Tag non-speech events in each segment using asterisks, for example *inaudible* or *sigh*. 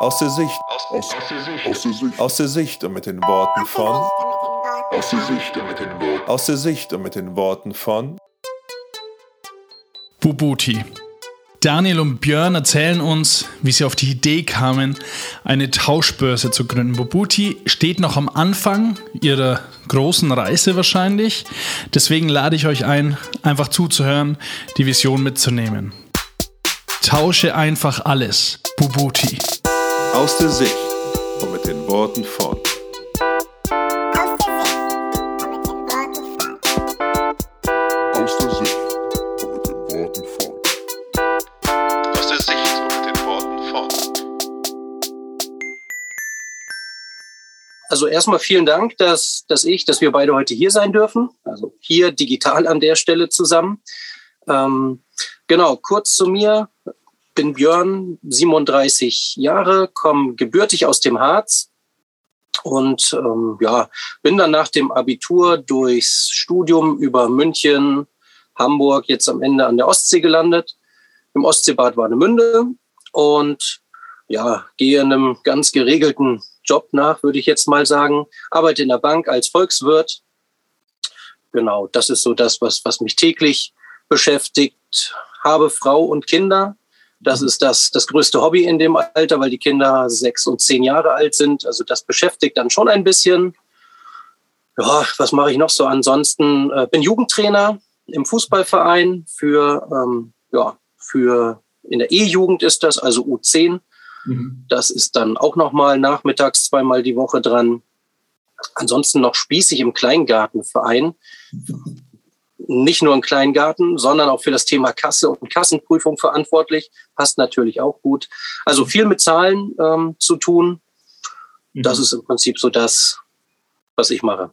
Aus der Sicht. Aus, aus, aus, der Sicht. aus der Sicht. Aus der Sicht und mit den Worten von. Aus der Sicht und mit den Worten. Aus der Sicht und mit den Worten von. Bubuti. Daniel und Björn erzählen uns, wie sie auf die Idee kamen, eine Tauschbörse zu gründen. Bubuti steht noch am Anfang ihrer großen Reise wahrscheinlich. Deswegen lade ich euch ein, einfach zuzuhören, die Vision mitzunehmen. Tausche einfach alles. Bubuti. Aus der Sicht und mit den Worten von. Aus der Sicht und mit den Worten von. Aus der Sicht und mit den Worten von. Also erstmal vielen Dank, dass, dass ich, dass wir beide heute hier sein dürfen. Also hier digital an der Stelle zusammen. Ähm, genau, kurz zu mir. Bin Björn, 37 Jahre, komme gebürtig aus dem Harz und ähm, ja, bin dann nach dem Abitur durchs Studium über München, Hamburg, jetzt am Ende an der Ostsee gelandet. Im Ostseebad Warnemünde und ja, gehe einem ganz geregelten Job nach, würde ich jetzt mal sagen. Arbeite in der Bank als Volkswirt. Genau, das ist so das, was, was mich täglich beschäftigt. Habe Frau und Kinder. Das ist das, das größte Hobby in dem Alter, weil die Kinder sechs und zehn Jahre alt sind. Also das beschäftigt dann schon ein bisschen. Ja, was mache ich noch so? Ansonsten äh, bin Jugendtrainer im Fußballverein für, ähm, ja, für in der E-Jugend ist das, also U10. Mhm. Das ist dann auch nochmal nachmittags zweimal die Woche dran. Ansonsten noch spießig im Kleingartenverein nicht nur im Kleingarten, sondern auch für das Thema Kasse und Kassenprüfung verantwortlich. Passt natürlich auch gut. Also viel mit Zahlen ähm, zu tun. Das mhm. ist im Prinzip so das, was ich mache.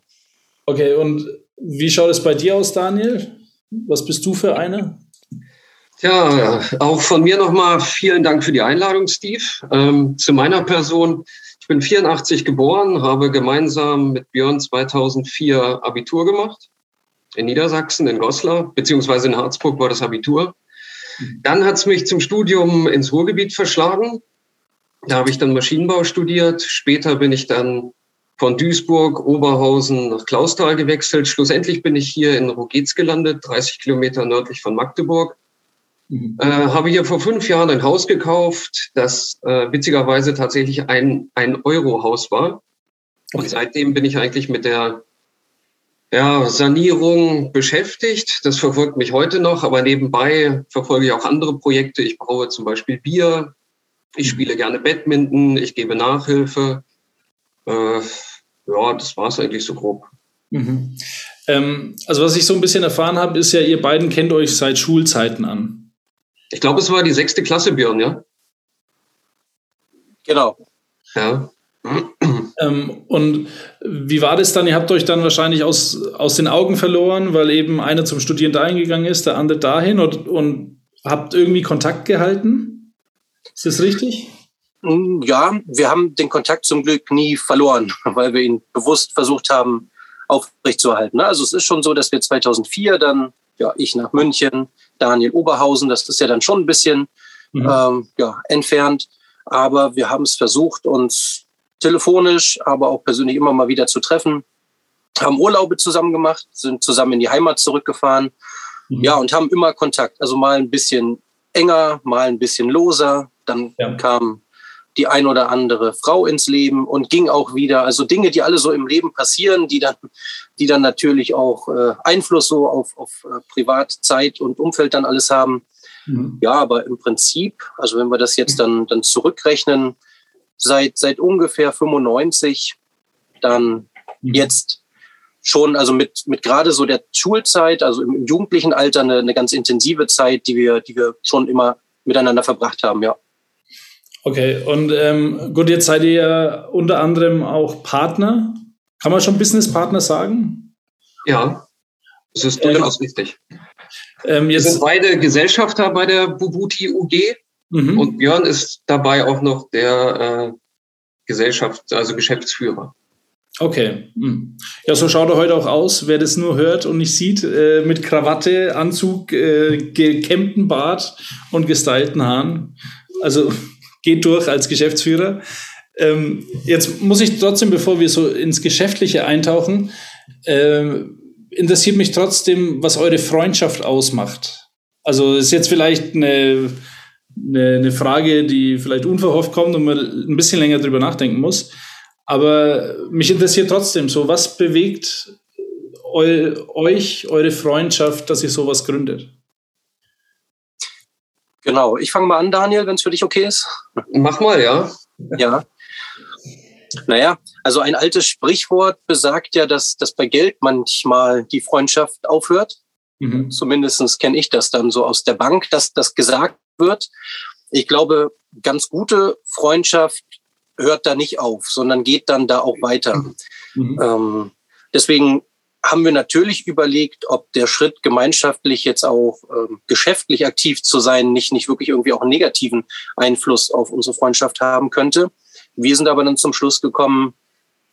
Okay, und wie schaut es bei dir aus, Daniel? Was bist du für eine? Ja, auch von mir nochmal vielen Dank für die Einladung, Steve. Ähm, zu meiner Person. Ich bin 84 geboren, habe gemeinsam mit Björn 2004 Abitur gemacht in Niedersachsen, in Goslar, beziehungsweise in Harzburg war das Abitur. Dann hat es mich zum Studium ins Ruhrgebiet verschlagen. Da habe ich dann Maschinenbau studiert. Später bin ich dann von Duisburg, Oberhausen nach Klausthal gewechselt. Schlussendlich bin ich hier in Rogetz gelandet, 30 Kilometer nördlich von Magdeburg. Mhm. Äh, habe hier vor fünf Jahren ein Haus gekauft, das äh, witzigerweise tatsächlich ein, ein Euro-Haus war. Okay. Und seitdem bin ich eigentlich mit der ja, Sanierung beschäftigt. Das verfolgt mich heute noch, aber nebenbei verfolge ich auch andere Projekte. Ich braue zum Beispiel Bier, ich spiele gerne Badminton, ich gebe Nachhilfe. Äh, ja, das war es eigentlich so grob. Mhm. Ähm, also was ich so ein bisschen erfahren habe, ist ja, ihr beiden kennt euch seit Schulzeiten an. Ich glaube, es war die sechste Klasse, Björn, ja? Genau. Ja. Ähm, und wie war das dann? Ihr habt euch dann wahrscheinlich aus, aus den Augen verloren, weil eben einer zum Studieren dahin gegangen ist, der andere dahin und, und habt irgendwie Kontakt gehalten? Ist das richtig? Mm, ja, wir haben den Kontakt zum Glück nie verloren, *laughs* weil wir ihn bewusst versucht haben, aufrechtzuerhalten. Also es ist schon so, dass wir 2004 dann, ja, ich nach München, Daniel Oberhausen, das ist ja dann schon ein bisschen mhm. ähm, ja, entfernt. Aber wir haben es versucht, uns telefonisch, aber auch persönlich immer mal wieder zu treffen. Haben Urlaube zusammen gemacht, sind zusammen in die Heimat zurückgefahren. Mhm. Ja, und haben immer Kontakt. Also mal ein bisschen enger, mal ein bisschen loser. Dann ja. kam die ein oder andere Frau ins Leben und ging auch wieder. Also Dinge, die alle so im Leben passieren, die dann, die dann natürlich auch äh, Einfluss so auf, auf äh, Privatzeit und Umfeld dann alles haben. Mhm. Ja, aber im Prinzip, also wenn wir das jetzt dann, dann zurückrechnen, seit, seit ungefähr 95, dann mhm. jetzt schon, also mit, mit gerade so der Schulzeit, also im, jugendlichen Alter eine, eine ganz intensive Zeit, die wir, die wir schon immer miteinander verbracht haben, ja. Okay, und ähm, gut, jetzt seid ihr ja unter anderem auch Partner. Kann man schon Businesspartner sagen? Ja, das ist durchaus ähm, richtig. Ähm, jetzt, wir sind beide Gesellschafter bei der Bubuti UG. Mhm. Und Björn ist dabei auch noch der äh, Gesellschaft, also Geschäftsführer. Okay. Hm. Ja, so schaut er heute auch aus, wer das nur hört und nicht sieht, äh, mit Krawatte, Anzug, äh, gekämmten Bart und gestylten Haaren. Also *laughs* geht durch als Geschäftsführer. Ähm, jetzt muss ich trotzdem, bevor wir so ins Geschäftliche eintauchen, äh, interessiert mich trotzdem, was eure Freundschaft ausmacht. Also ist jetzt vielleicht eine, eine, eine Frage, die vielleicht unverhofft kommt und man ein bisschen länger drüber nachdenken muss. Aber mich interessiert trotzdem so, was bewegt eu, euch, eure Freundschaft, dass ihr sowas gründet? Genau, ich fange mal an, Daniel, wenn es für dich okay ist. Mach mal, ja. Ja. Naja, also ein altes Sprichwort besagt ja, dass, dass bei Geld manchmal die Freundschaft aufhört. Mhm. Zumindest kenne ich das dann so aus der Bank, dass das gesagt wird. Ich glaube, ganz gute Freundschaft hört da nicht auf, sondern geht dann da auch weiter. Mhm. Ähm, deswegen haben wir natürlich überlegt, ob der Schritt gemeinschaftlich jetzt auch ähm, geschäftlich aktiv zu sein, nicht, nicht wirklich irgendwie auch einen negativen Einfluss auf unsere Freundschaft haben könnte. Wir sind aber dann zum Schluss gekommen,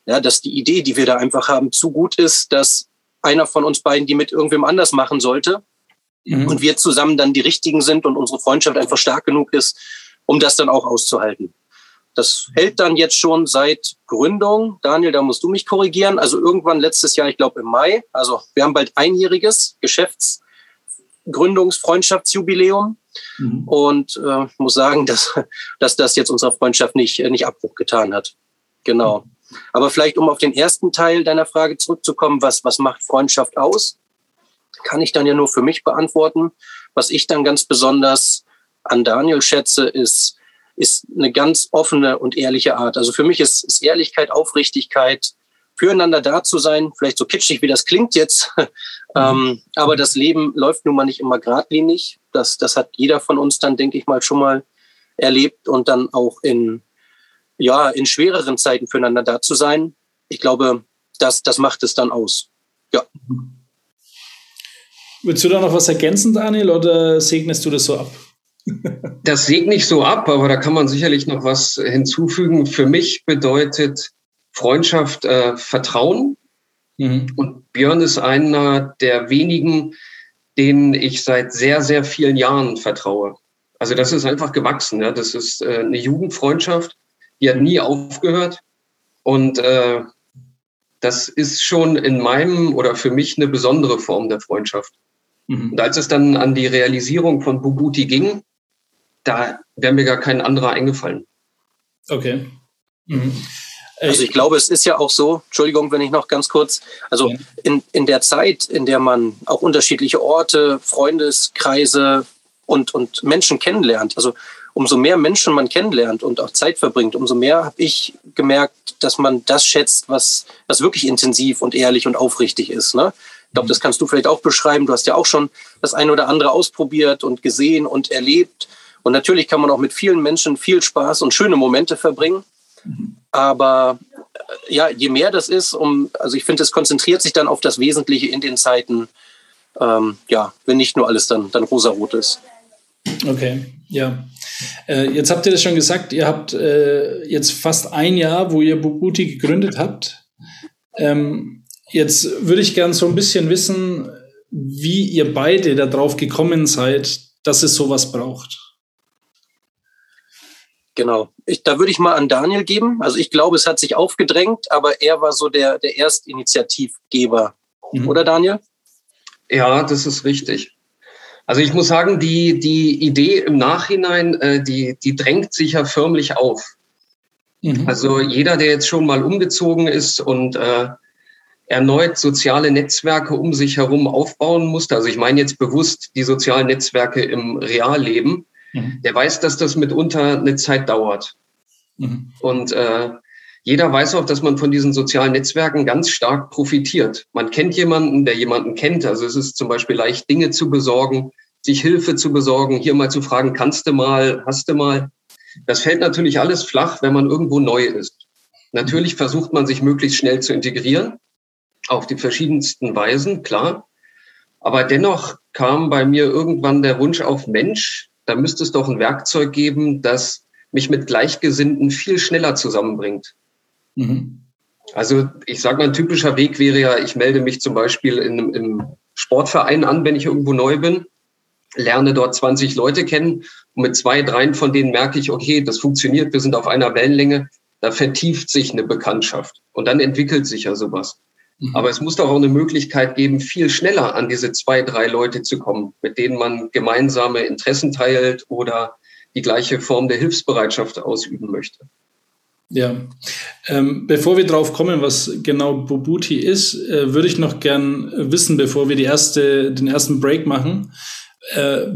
ja, dass die Idee, die wir da einfach haben, zu gut ist, dass einer von uns beiden die mit irgendwem anders machen sollte mhm. und wir zusammen dann die Richtigen sind und unsere Freundschaft einfach stark genug ist, um das dann auch auszuhalten. Das hält dann jetzt schon seit Gründung. Daniel, da musst du mich korrigieren. Also irgendwann letztes Jahr, ich glaube im Mai. Also wir haben bald einjähriges Geschäftsgründungsfreundschaftsjubiläum. Mhm. Und äh, muss sagen, dass, dass das jetzt unserer Freundschaft nicht, nicht Abbruch getan hat. Genau. Aber vielleicht, um auf den ersten Teil deiner Frage zurückzukommen, was, was macht Freundschaft aus? Kann ich dann ja nur für mich beantworten. Was ich dann ganz besonders an Daniel schätze, ist, ist eine ganz offene und ehrliche Art. Also für mich ist, ist Ehrlichkeit, Aufrichtigkeit, füreinander da zu sein, vielleicht so kitschig, wie das klingt jetzt. Mhm. *laughs* ähm, aber das Leben läuft nun mal nicht immer geradlinig. Das, das hat jeder von uns dann, denke ich mal, schon mal erlebt und dann auch in, ja, in schwereren Zeiten füreinander da zu sein. Ich glaube, das, das macht es dann aus. Ja. Willst du da noch was ergänzen, Daniel, oder segnest du das so ab? *laughs* Das segne ich so ab, aber da kann man sicherlich noch was hinzufügen. Für mich bedeutet Freundschaft äh, Vertrauen. Mhm. Und Björn ist einer der wenigen, denen ich seit sehr, sehr vielen Jahren vertraue. Also das ist einfach gewachsen. Ja? Das ist äh, eine Jugendfreundschaft, die hat nie aufgehört. Und äh, das ist schon in meinem oder für mich eine besondere Form der Freundschaft. Mhm. Und als es dann an die Realisierung von Bubuti ging, da wäre mir gar kein anderer eingefallen. Okay. Mhm. Also ich glaube, es ist ja auch so, Entschuldigung, wenn ich noch ganz kurz, also ja. in, in der Zeit, in der man auch unterschiedliche Orte, Freundeskreise und, und Menschen kennenlernt, also umso mehr Menschen man kennenlernt und auch Zeit verbringt, umso mehr habe ich gemerkt, dass man das schätzt, was, was wirklich intensiv und ehrlich und aufrichtig ist. Ne? Ich glaube, das kannst du vielleicht auch beschreiben. Du hast ja auch schon das eine oder andere ausprobiert und gesehen und erlebt. Und natürlich kann man auch mit vielen Menschen viel Spaß und schöne Momente verbringen. Aber äh, ja, je mehr das ist, um, also ich finde, es konzentriert sich dann auf das Wesentliche in den Zeiten, ähm, ja, wenn nicht nur alles dann, dann rosarot ist. Okay, ja. Äh, jetzt habt ihr das schon gesagt, ihr habt äh, jetzt fast ein Jahr, wo ihr Bubuti gegründet habt. Ähm, jetzt würde ich gern so ein bisschen wissen, wie ihr beide darauf gekommen seid, dass es sowas braucht. Genau. Ich, da würde ich mal an Daniel geben. Also ich glaube, es hat sich aufgedrängt, aber er war so der, der Erstinitiativgeber. Mhm. Oder Daniel? Ja, das ist richtig. Also ich muss sagen, die, die Idee im Nachhinein, äh, die, die drängt sich ja förmlich auf. Mhm. Also jeder, der jetzt schon mal umgezogen ist und äh, erneut soziale Netzwerke um sich herum aufbauen musste, also ich meine jetzt bewusst die sozialen Netzwerke im Realleben, Mhm. Der weiß, dass das mitunter eine Zeit dauert. Mhm. Und äh, jeder weiß auch, dass man von diesen sozialen Netzwerken ganz stark profitiert. Man kennt jemanden, der jemanden kennt. Also es ist zum Beispiel leicht, Dinge zu besorgen, sich Hilfe zu besorgen, hier mal zu fragen, kannst du mal, hast du mal. Das fällt natürlich alles flach, wenn man irgendwo neu ist. Natürlich versucht man sich möglichst schnell zu integrieren, auf die verschiedensten Weisen, klar. Aber dennoch kam bei mir irgendwann der Wunsch auf Mensch, da müsste es doch ein Werkzeug geben, das mich mit Gleichgesinnten viel schneller zusammenbringt. Mhm. Also ich sage mal, ein typischer Weg wäre ja, ich melde mich zum Beispiel in, im Sportverein an, wenn ich irgendwo neu bin. lerne dort 20 Leute kennen und mit zwei, dreien von denen merke ich, okay, das funktioniert, wir sind auf einer Wellenlänge, da vertieft sich eine Bekanntschaft und dann entwickelt sich ja sowas. Mhm. Aber es muss doch auch eine Möglichkeit geben, viel schneller an diese zwei, drei Leute zu kommen, mit denen man gemeinsame Interessen teilt oder die gleiche Form der Hilfsbereitschaft ausüben möchte. Ja, ähm, bevor wir drauf kommen, was genau Bobuti ist, äh, würde ich noch gern wissen, bevor wir die erste, den ersten Break machen, äh,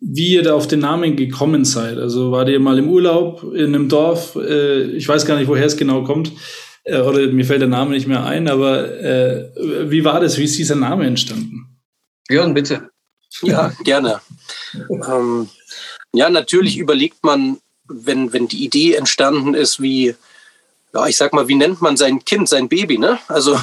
wie ihr da auf den Namen gekommen seid. Also wart ihr mal im Urlaub in einem Dorf? Äh, ich weiß gar nicht, woher es genau kommt. Äh, oder mir fällt der Name nicht mehr ein, aber äh, wie war das? Wie ist dieser Name entstanden? Björn, bitte. Ja, gerne. ähm, ja, natürlich überlegt man, wenn, wenn die Idee entstanden ist, wie, ja, ich sag mal, wie nennt man sein Kind, sein Baby, ne? Also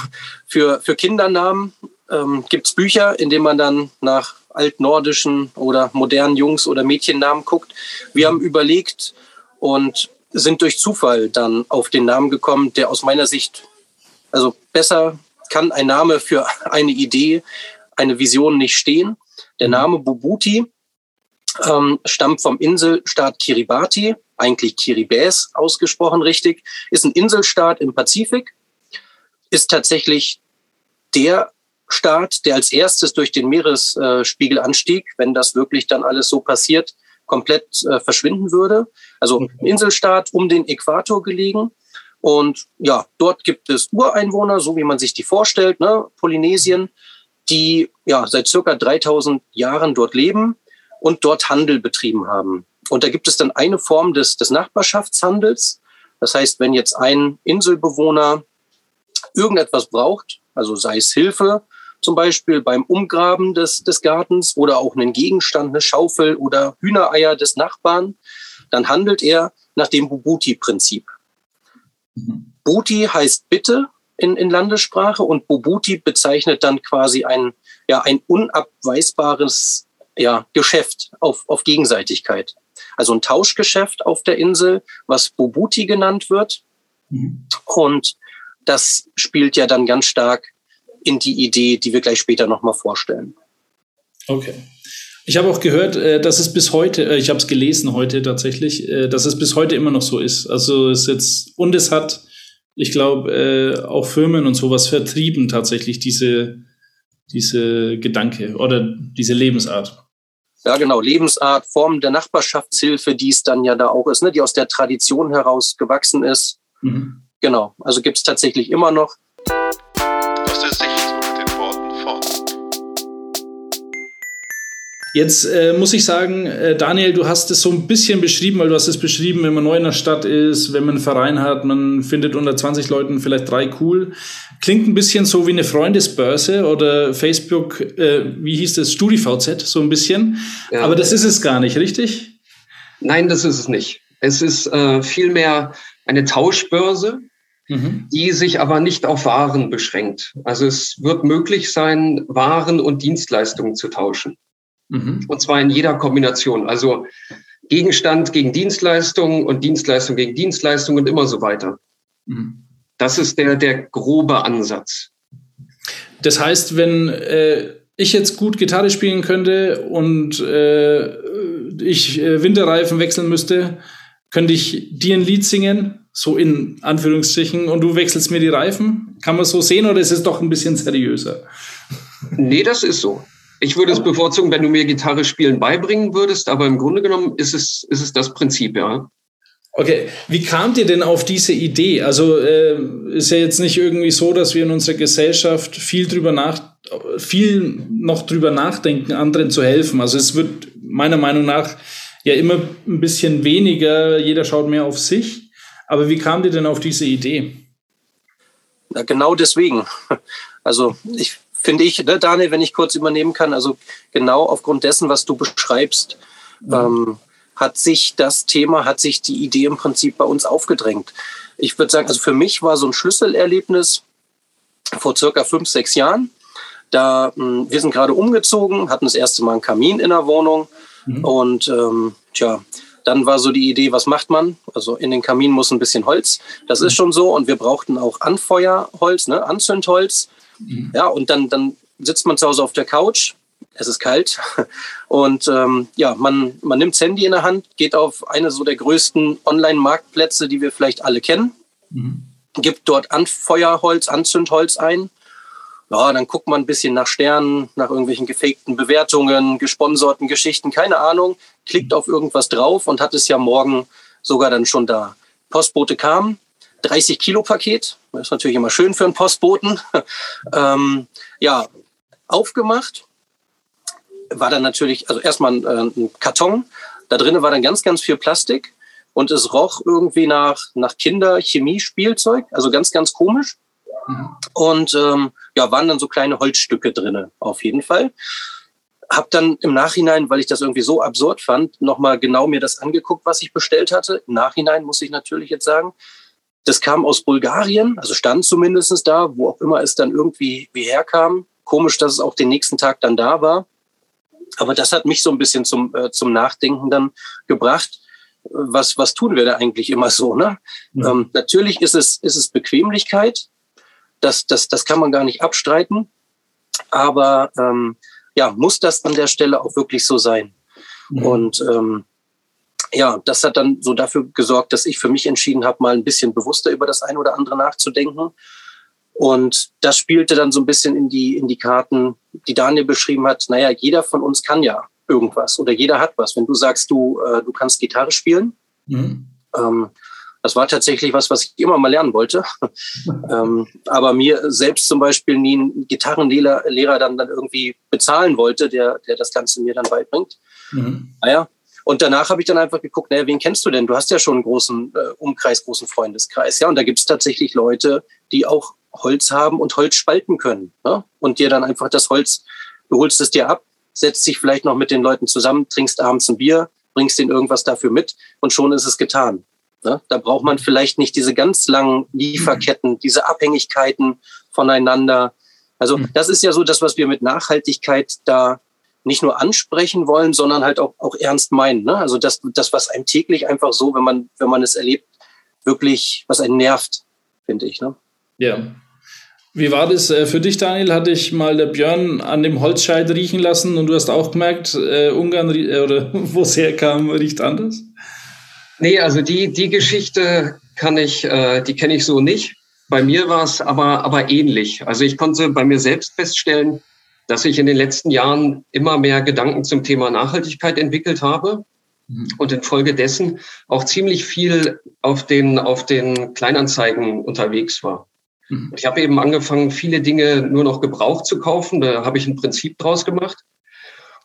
für, für Kindernamen ähm, gibt es Bücher, in denen man dann nach altnordischen oder modernen Jungs- oder Mädchennamen guckt. Wir haben überlegt und sind durch Zufall dann auf den Namen gekommen, der aus meiner Sicht, also besser kann ein Name für *laughs* eine Idee, eine Vision nicht stehen. Der Name Bubuti ähm, stammt vom Inselstaat Kiribati, eigentlich Kiribati ausgesprochen richtig, ist ein Inselstaat im Pazifik, ist tatsächlich der Staat, der als erstes durch den Meeresspiegelanstieg, wenn das wirklich dann alles so passiert, komplett äh, verschwinden würde. Also ein Inselstaat um den Äquator gelegen. Und ja, dort gibt es Ureinwohner, so wie man sich die vorstellt, ne? Polynesien, die ja seit circa 3000 Jahren dort leben und dort Handel betrieben haben. Und da gibt es dann eine Form des, des Nachbarschaftshandels. Das heißt, wenn jetzt ein Inselbewohner irgendetwas braucht, also sei es Hilfe, zum Beispiel beim Umgraben des, des Gartens oder auch einen Gegenstand, eine Schaufel oder Hühnereier des Nachbarn, dann handelt er nach dem Bubuti-Prinzip. Buti heißt Bitte in, in Landessprache und Bubuti bezeichnet dann quasi ein, ja, ein unabweisbares ja, Geschäft auf, auf Gegenseitigkeit. Also ein Tauschgeschäft auf der Insel, was Bubuti genannt wird. Mhm. Und das spielt ja dann ganz stark in die Idee, die wir gleich später nochmal vorstellen. Okay. Ich habe auch gehört, äh, dass es bis heute, äh, ich habe es gelesen heute tatsächlich, äh, dass es bis heute immer noch so ist. Also es jetzt, und es hat, ich glaube, auch Firmen und sowas vertrieben tatsächlich diese, diese Gedanke oder diese Lebensart. Ja, genau, Lebensart, Form der Nachbarschaftshilfe, die es dann ja da auch ist, ne, die aus der Tradition heraus gewachsen ist. Mhm. Genau, also gibt es tatsächlich immer noch. Aus der Jetzt äh, muss ich sagen, äh, Daniel, du hast es so ein bisschen beschrieben, weil du hast es beschrieben, wenn man neu in der Stadt ist, wenn man einen Verein hat, man findet unter 20 Leuten vielleicht drei cool. Klingt ein bisschen so wie eine Freundesbörse oder Facebook, äh, wie hieß das, StudiVZ, so ein bisschen. Ja. Aber das ist es gar nicht, richtig? Nein, das ist es nicht. Es ist äh, vielmehr eine Tauschbörse, mhm. die sich aber nicht auf Waren beschränkt. Also es wird möglich sein, Waren und Dienstleistungen zu tauschen. Mhm. Und zwar in jeder Kombination. Also Gegenstand gegen Dienstleistung und Dienstleistung gegen Dienstleistung und immer so weiter. Mhm. Das ist der, der grobe Ansatz. Das heißt, wenn äh, ich jetzt gut Gitarre spielen könnte und äh, ich äh, Winterreifen wechseln müsste, könnte ich dir ein Lied singen, so in Anführungsstrichen, und du wechselst mir die Reifen? Kann man so sehen oder ist es doch ein bisschen seriöser? Nee, das ist so. Ich würde es bevorzugen, wenn du mir Gitarre spielen beibringen würdest, aber im Grunde genommen ist es, ist es das Prinzip, ja. Okay, wie kamt ihr denn auf diese Idee? Also äh, ist ja jetzt nicht irgendwie so, dass wir in unserer Gesellschaft viel drüber nach, viel noch drüber nachdenken, anderen zu helfen. Also es wird meiner Meinung nach ja immer ein bisschen weniger. Jeder schaut mehr auf sich. Aber wie kamt ihr denn auf diese Idee? Na, genau deswegen. *laughs* Also ich finde ich, ne, Daniel, wenn ich kurz übernehmen kann, also genau aufgrund dessen, was du beschreibst, mhm. ähm, hat sich das Thema, hat sich die Idee im Prinzip bei uns aufgedrängt. Ich würde sagen, also für mich war so ein Schlüsselerlebnis vor circa fünf, sechs Jahren. Da, mh, hm, wir sind gerade umgezogen, hatten das erste Mal einen Kamin in der Wohnung mhm. und ähm, tja, dann war so die Idee, was macht man? Also in den Kamin muss ein bisschen Holz. Das ist mhm. schon so. Und wir brauchten auch Anfeuerholz, ne? Anzündholz. Mhm. Ja, und dann, dann sitzt man zu Hause auf der Couch, es ist kalt *laughs* und ähm, ja, man, man nimmt das Handy in der Hand, geht auf eine so der größten Online-Marktplätze, die wir vielleicht alle kennen, mhm. gibt dort Anfeuerholz, Anzündholz ein. Ja, dann guckt man ein bisschen nach Sternen, nach irgendwelchen gefakten Bewertungen, gesponserten Geschichten, keine Ahnung, klickt auf irgendwas drauf und hat es ja morgen sogar dann schon da. Postbote kam, 30 Kilo Paket, ist natürlich immer schön für einen Postboten. *laughs* ähm, ja, aufgemacht, war dann natürlich, also erstmal ein, äh, ein Karton, da drinnen war dann ganz, ganz viel Plastik und es roch irgendwie nach, nach Kinder-Chemie-Spielzeug, also ganz, ganz komisch. Mhm. Und ähm, ja, waren dann so kleine Holzstücke drinne, auf jeden Fall. Hab dann im Nachhinein, weil ich das irgendwie so absurd fand, nochmal genau mir das angeguckt, was ich bestellt hatte. Im Nachhinein muss ich natürlich jetzt sagen, das kam aus Bulgarien, also stand zumindestens da, wo auch immer es dann irgendwie wie herkam. Komisch, dass es auch den nächsten Tag dann da war. Aber das hat mich so ein bisschen zum, äh, zum Nachdenken dann gebracht. Was, was tun wir da eigentlich immer so? Ne? Ja. Ähm, natürlich ist es, ist es Bequemlichkeit. Das, das, das kann man gar nicht abstreiten. Aber ähm, ja, muss das an der Stelle auch wirklich so sein? Mhm. Und ähm, ja, das hat dann so dafür gesorgt, dass ich für mich entschieden habe, mal ein bisschen bewusster über das eine oder andere nachzudenken. Und das spielte dann so ein bisschen in die, in die Karten, die Daniel beschrieben hat. Naja, jeder von uns kann ja irgendwas oder jeder hat was. Wenn du sagst, du, äh, du kannst Gitarre spielen, mhm. ähm, das war tatsächlich was, was ich immer mal lernen wollte. *laughs* ähm, aber mir selbst zum Beispiel nie einen Gitarrenlehrer Lehrer dann, dann irgendwie bezahlen wollte, der, der das Ganze mir dann beibringt. Mhm. Naja, und danach habe ich dann einfach geguckt, naja, wen kennst du denn? Du hast ja schon einen großen äh, Umkreis, großen Freundeskreis. Ja, und da gibt es tatsächlich Leute, die auch Holz haben und Holz spalten können. Ne? Und dir dann einfach das Holz, du holst es dir ab, setzt dich vielleicht noch mit den Leuten zusammen, trinkst abends ein Bier, bringst denen irgendwas dafür mit und schon ist es getan. Ne? Da braucht man vielleicht nicht diese ganz langen Lieferketten, diese Abhängigkeiten voneinander. Also mhm. das ist ja so das, was wir mit Nachhaltigkeit da nicht nur ansprechen wollen, sondern halt auch, auch ernst meinen. Ne? Also das, das, was einem täglich einfach so, wenn man, wenn man es erlebt, wirklich, was einen nervt, finde ich. Ne? Ja, wie war das äh, für dich, Daniel? Hatte ich mal der Björn an dem Holzscheit riechen lassen und du hast auch gemerkt, äh, Ungarn äh, oder *laughs* wo es herkam, riecht anders? Nee, also die, die Geschichte kann ich, äh, die kenne ich so nicht. Bei mir war es aber, aber ähnlich. Also ich konnte bei mir selbst feststellen, dass ich in den letzten Jahren immer mehr Gedanken zum Thema Nachhaltigkeit entwickelt habe mhm. und infolgedessen auch ziemlich viel auf den, auf den Kleinanzeigen unterwegs war. Mhm. Ich habe eben angefangen, viele Dinge nur noch gebraucht zu kaufen. Da habe ich ein Prinzip draus gemacht.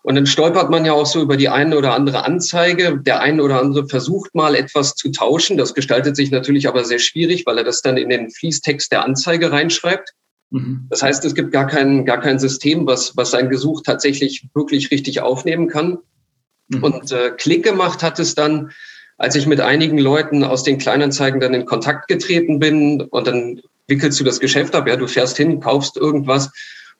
Und dann stolpert man ja auch so über die eine oder andere Anzeige. Der eine oder andere versucht mal etwas zu tauschen. Das gestaltet sich natürlich aber sehr schwierig, weil er das dann in den Fließtext der Anzeige reinschreibt. Mhm. Das heißt, es gibt gar kein, gar kein System, was, was sein Gesuch tatsächlich wirklich richtig aufnehmen kann. Mhm. Und äh, Klick gemacht hat es dann, als ich mit einigen Leuten aus den Kleinanzeigen dann in Kontakt getreten bin und dann wickelst du das Geschäft ab, ja, du fährst hin, kaufst irgendwas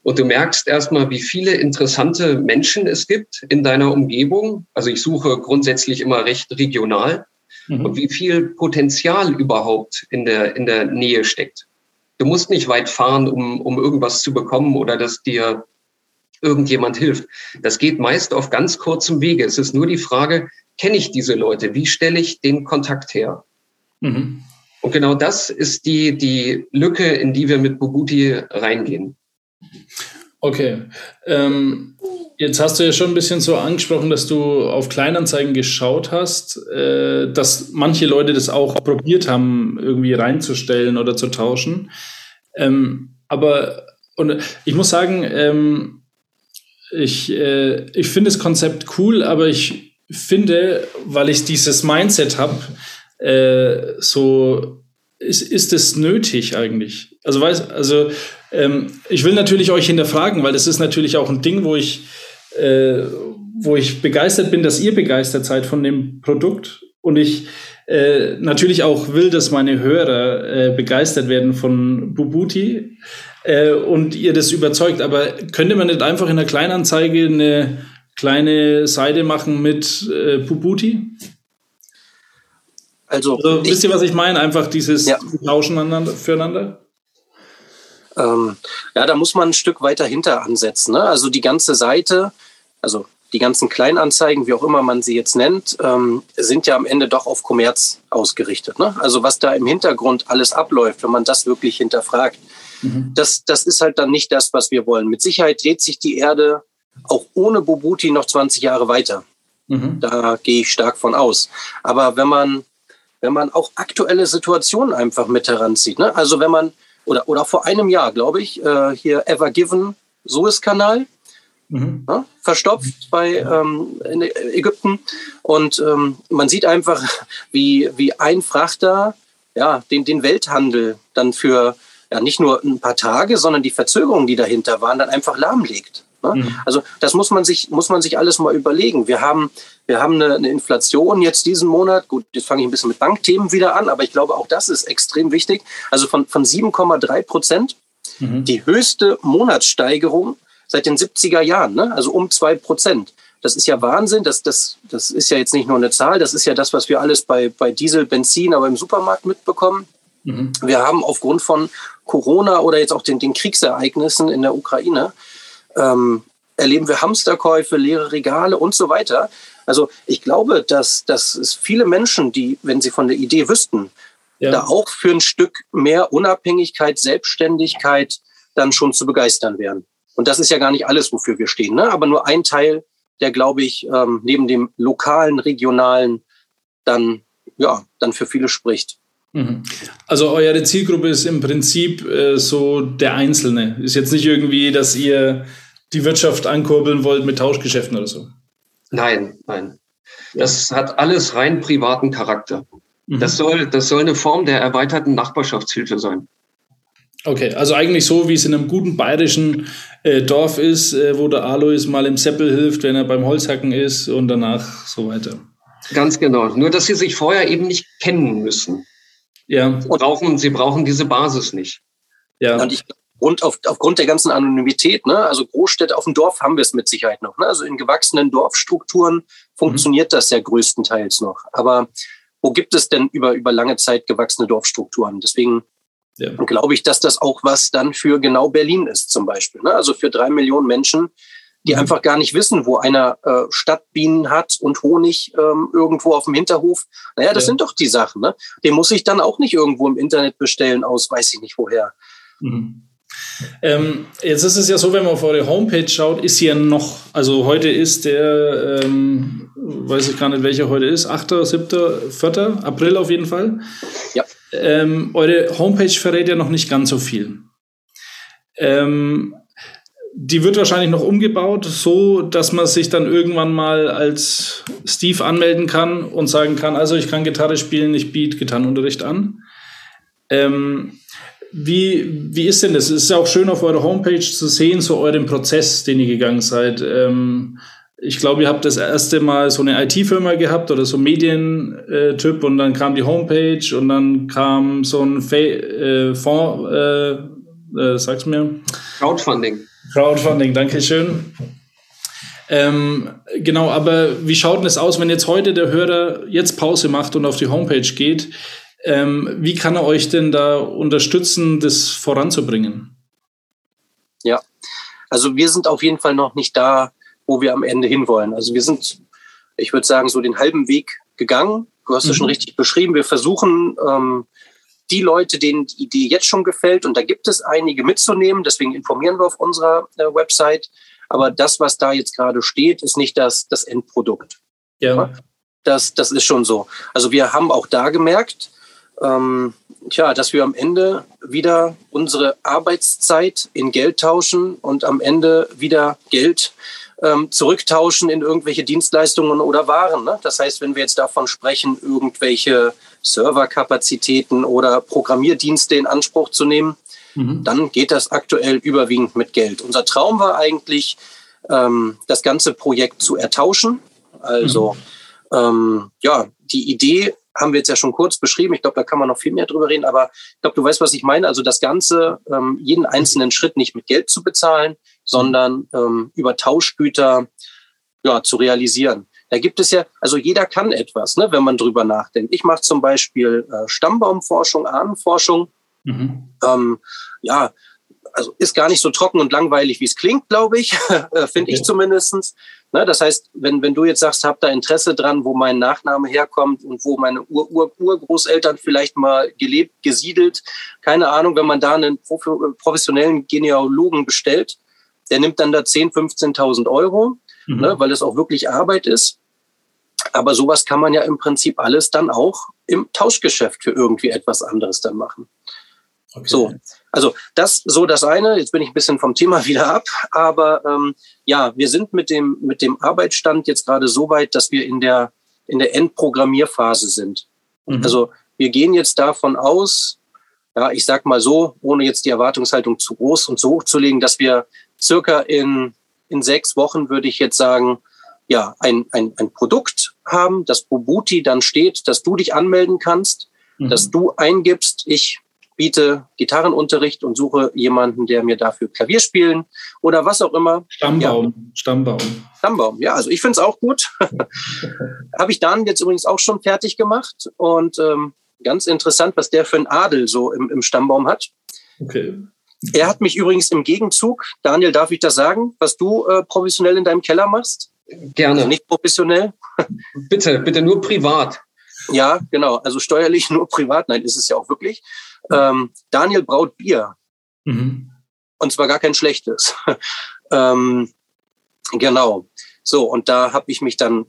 und du merkst erstmal, wie viele interessante Menschen es gibt in deiner Umgebung. Also ich suche grundsätzlich immer recht regional mhm. und wie viel Potenzial überhaupt in der, in der Nähe steckt. Du musst nicht weit fahren, um, um irgendwas zu bekommen oder dass dir irgendjemand hilft. Das geht meist auf ganz kurzem Wege. Es ist nur die Frage, kenne ich diese Leute? Wie stelle ich den Kontakt her? Mhm. Und genau das ist die, die Lücke, in die wir mit Bobuti reingehen. Okay. Ähm, jetzt hast du ja schon ein bisschen so angesprochen, dass du auf Kleinanzeigen geschaut hast, äh, dass manche Leute das auch probiert haben, irgendwie reinzustellen oder zu tauschen. Ähm, aber und ich muss sagen, ähm, ich, äh, ich finde das Konzept cool, aber ich finde, weil ich dieses Mindset habe, äh, so ist, ist es nötig eigentlich? Also weiß, also ähm, ich will natürlich euch hinterfragen, weil das ist natürlich auch ein Ding, wo ich, äh, wo ich begeistert bin, dass ihr begeistert seid von dem Produkt und ich äh, natürlich auch will, dass meine Hörer äh, begeistert werden von Bubuti äh, und ihr das überzeugt. Aber könnte man nicht einfach in einer Kleinanzeige eine kleine Seite machen mit äh, Bubuti? Also, also wisst ihr, was ich meine? Einfach dieses ja. Tauschen füreinander? Ähm, ja, da muss man ein Stück weiter hinter ansetzen. Ne? Also die ganze Seite, also die ganzen Kleinanzeigen, wie auch immer man sie jetzt nennt, ähm, sind ja am Ende doch auf Kommerz ausgerichtet. Ne? Also was da im Hintergrund alles abläuft, wenn man das wirklich hinterfragt, mhm. das, das ist halt dann nicht das, was wir wollen. Mit Sicherheit dreht sich die Erde auch ohne Bobuti noch 20 Jahre weiter. Mhm. Da gehe ich stark von aus. Aber wenn man, wenn man auch aktuelle Situationen einfach mit heranzieht, ne? also wenn man, oder, oder vor einem Jahr, glaube ich, äh, hier Ever Given Suezkanal, mhm. ja, verstopft bei ähm, in Ägypten. Und ähm, man sieht einfach, *laughs* wie, wie ein Frachter ja, den, den Welthandel dann für ja, nicht nur ein paar Tage, sondern die Verzögerungen, die dahinter waren, dann einfach lahmlegt. Ne? Mhm. Also das muss man sich muss man sich alles mal überlegen. Wir haben wir haben eine, eine Inflation jetzt diesen Monat. Gut, jetzt fange ich ein bisschen mit Bankthemen wieder an, aber ich glaube auch das ist extrem wichtig. Also von von 7,3 Prozent, mhm. die höchste Monatssteigerung seit den 70er Jahren. Ne? Also um zwei Prozent. Das ist ja Wahnsinn. Das, das, das ist ja jetzt nicht nur eine Zahl. Das ist ja das, was wir alles bei, bei Diesel, Benzin, aber im Supermarkt mitbekommen. Mhm. Wir haben aufgrund von Corona oder jetzt auch den, den Kriegsereignissen in der Ukraine ähm, erleben wir Hamsterkäufe, leere Regale und so weiter. Also ich glaube, dass, dass es viele Menschen, die, wenn sie von der Idee wüssten, ja. da auch für ein Stück mehr Unabhängigkeit, Selbstständigkeit dann schon zu begeistern wären. Und das ist ja gar nicht alles, wofür wir stehen, ne? aber nur ein Teil, der, glaube ich, ähm, neben dem lokalen, regionalen dann, ja, dann für viele spricht. Mhm. Also eure Zielgruppe ist im Prinzip äh, so der Einzelne. Ist jetzt nicht irgendwie, dass ihr die Wirtschaft ankurbeln wollt mit Tauschgeschäften oder so. Nein, nein. Das hat alles rein privaten Charakter. Mhm. Das, soll, das soll eine Form der erweiterten Nachbarschaftshilfe sein. Okay, also eigentlich so, wie es in einem guten bayerischen äh, Dorf ist, äh, wo der Alois mal im Seppel hilft, wenn er beim Holzhacken ist und danach so weiter. Ganz genau. Nur, dass sie sich vorher eben nicht kennen müssen. Ja. Sie brauchen, sie brauchen diese Basis nicht. Ja. Und ich und auf, aufgrund der ganzen Anonymität, ne, also Großstädte auf dem Dorf haben wir es mit Sicherheit noch. Ne? Also in gewachsenen Dorfstrukturen funktioniert mhm. das ja größtenteils noch. Aber wo gibt es denn über, über lange Zeit gewachsene Dorfstrukturen? Deswegen ja. glaube ich, dass das auch was dann für genau Berlin ist zum Beispiel. Ne? Also für drei Millionen Menschen, die mhm. einfach gar nicht wissen, wo einer äh, Stadtbienen hat und Honig ähm, irgendwo auf dem Hinterhof. Naja, das ja. sind doch die Sachen. Ne? Den muss ich dann auch nicht irgendwo im Internet bestellen aus, weiß ich nicht woher. Mhm. Ähm, jetzt ist es ja so, wenn man auf eure Homepage schaut, ist hier noch, also heute ist der, ähm, weiß ich gar nicht, welcher heute ist, 8., 7., 4. April auf jeden Fall. Ja. Ähm, eure Homepage verrät ja noch nicht ganz so viel. Ähm, die wird wahrscheinlich noch umgebaut, so dass man sich dann irgendwann mal als Steve anmelden kann und sagen kann, also ich kann Gitarre spielen, ich biete Gitarrenunterricht an. Ähm, wie, wie ist denn das? Es ist ja auch schön auf eurer Homepage zu sehen, so euren Prozess, den ihr gegangen seid. Ähm, ich glaube, ihr habt das erste Mal so eine IT-Firma gehabt oder so Medientyp und dann kam die Homepage und dann kam so ein Fa äh, Fonds, äh, äh, sag's mir. Crowdfunding. Crowdfunding, danke schön. Ähm, genau, aber wie schaut denn es aus, wenn jetzt heute der Hörer jetzt Pause macht und auf die Homepage geht? Ähm, wie kann er euch denn da unterstützen, das voranzubringen? Ja, also wir sind auf jeden Fall noch nicht da, wo wir am Ende hinwollen. Also wir sind, ich würde sagen, so den halben Weg gegangen. Du hast es mhm. schon richtig beschrieben. Wir versuchen, ähm, die Leute, denen die Idee jetzt schon gefällt, und da gibt es einige mitzunehmen, deswegen informieren wir auf unserer äh, Website. Aber das, was da jetzt gerade steht, ist nicht das, das Endprodukt. Ja. Das, das ist schon so. Also wir haben auch da gemerkt, ähm, tja, dass wir am Ende wieder unsere Arbeitszeit in Geld tauschen und am Ende wieder Geld ähm, zurücktauschen in irgendwelche Dienstleistungen oder Waren. Ne? Das heißt, wenn wir jetzt davon sprechen, irgendwelche Serverkapazitäten oder Programmierdienste in Anspruch zu nehmen, mhm. dann geht das aktuell überwiegend mit Geld. Unser Traum war eigentlich, ähm, das ganze Projekt zu ertauschen. Also mhm. ähm, ja, die Idee haben wir jetzt ja schon kurz beschrieben. Ich glaube, da kann man noch viel mehr drüber reden. Aber ich glaube, du weißt, was ich meine. Also das Ganze, ähm, jeden einzelnen Schritt nicht mit Geld zu bezahlen, sondern ähm, über Tauschgüter ja, zu realisieren. Da gibt es ja, also jeder kann etwas, ne, wenn man drüber nachdenkt. Ich mache zum Beispiel äh, Stammbaumforschung, Ahnenforschung. Mhm. Ähm, ja, also ist gar nicht so trocken und langweilig, wie es klingt, glaube ich, *laughs* äh, finde okay. ich zumindestens. Ne, das heißt, wenn, wenn du jetzt sagst, hab da Interesse dran, wo mein Nachname herkommt und wo meine Ur -Ur Urgroßeltern vielleicht mal gelebt, gesiedelt, keine Ahnung, wenn man da einen professionellen Genealogen bestellt, der nimmt dann da 10.000, 15.000 Euro, mhm. ne, weil es auch wirklich Arbeit ist. Aber sowas kann man ja im Prinzip alles dann auch im Tauschgeschäft für irgendwie etwas anderes dann machen. Okay. So, also das so das eine. Jetzt bin ich ein bisschen vom Thema *laughs* wieder ab, aber ähm, ja, wir sind mit dem mit dem Arbeitsstand jetzt gerade so weit, dass wir in der in der Endprogrammierphase sind. Mhm. Also wir gehen jetzt davon aus, ja, ich sag mal so, ohne jetzt die Erwartungshaltung zu groß und zu hoch zu legen, dass wir circa in in sechs Wochen würde ich jetzt sagen, ja, ein, ein, ein Produkt haben, das Bobuti dann steht, dass du dich anmelden kannst, mhm. dass du eingibst, ich biete Gitarrenunterricht und suche jemanden, der mir dafür Klavier spielen oder was auch immer. Stammbaum, ja. Stammbaum. Stammbaum, ja, also ich finde es auch gut. *laughs* Habe ich dann jetzt übrigens auch schon fertig gemacht und ähm, ganz interessant, was der für ein Adel so im, im Stammbaum hat. Okay. Er hat mich übrigens im Gegenzug, Daniel, darf ich das sagen, was du äh, professionell in deinem Keller machst? Gerne. Also nicht professionell? *laughs* bitte, bitte nur privat. Ja, genau. Also steuerlich *laughs* nur privat. Nein, ist es ja auch wirklich. Ähm, Daniel braut Bier. Mhm. Und zwar gar kein schlechtes. *laughs* ähm, genau. So, und da habe ich mich dann,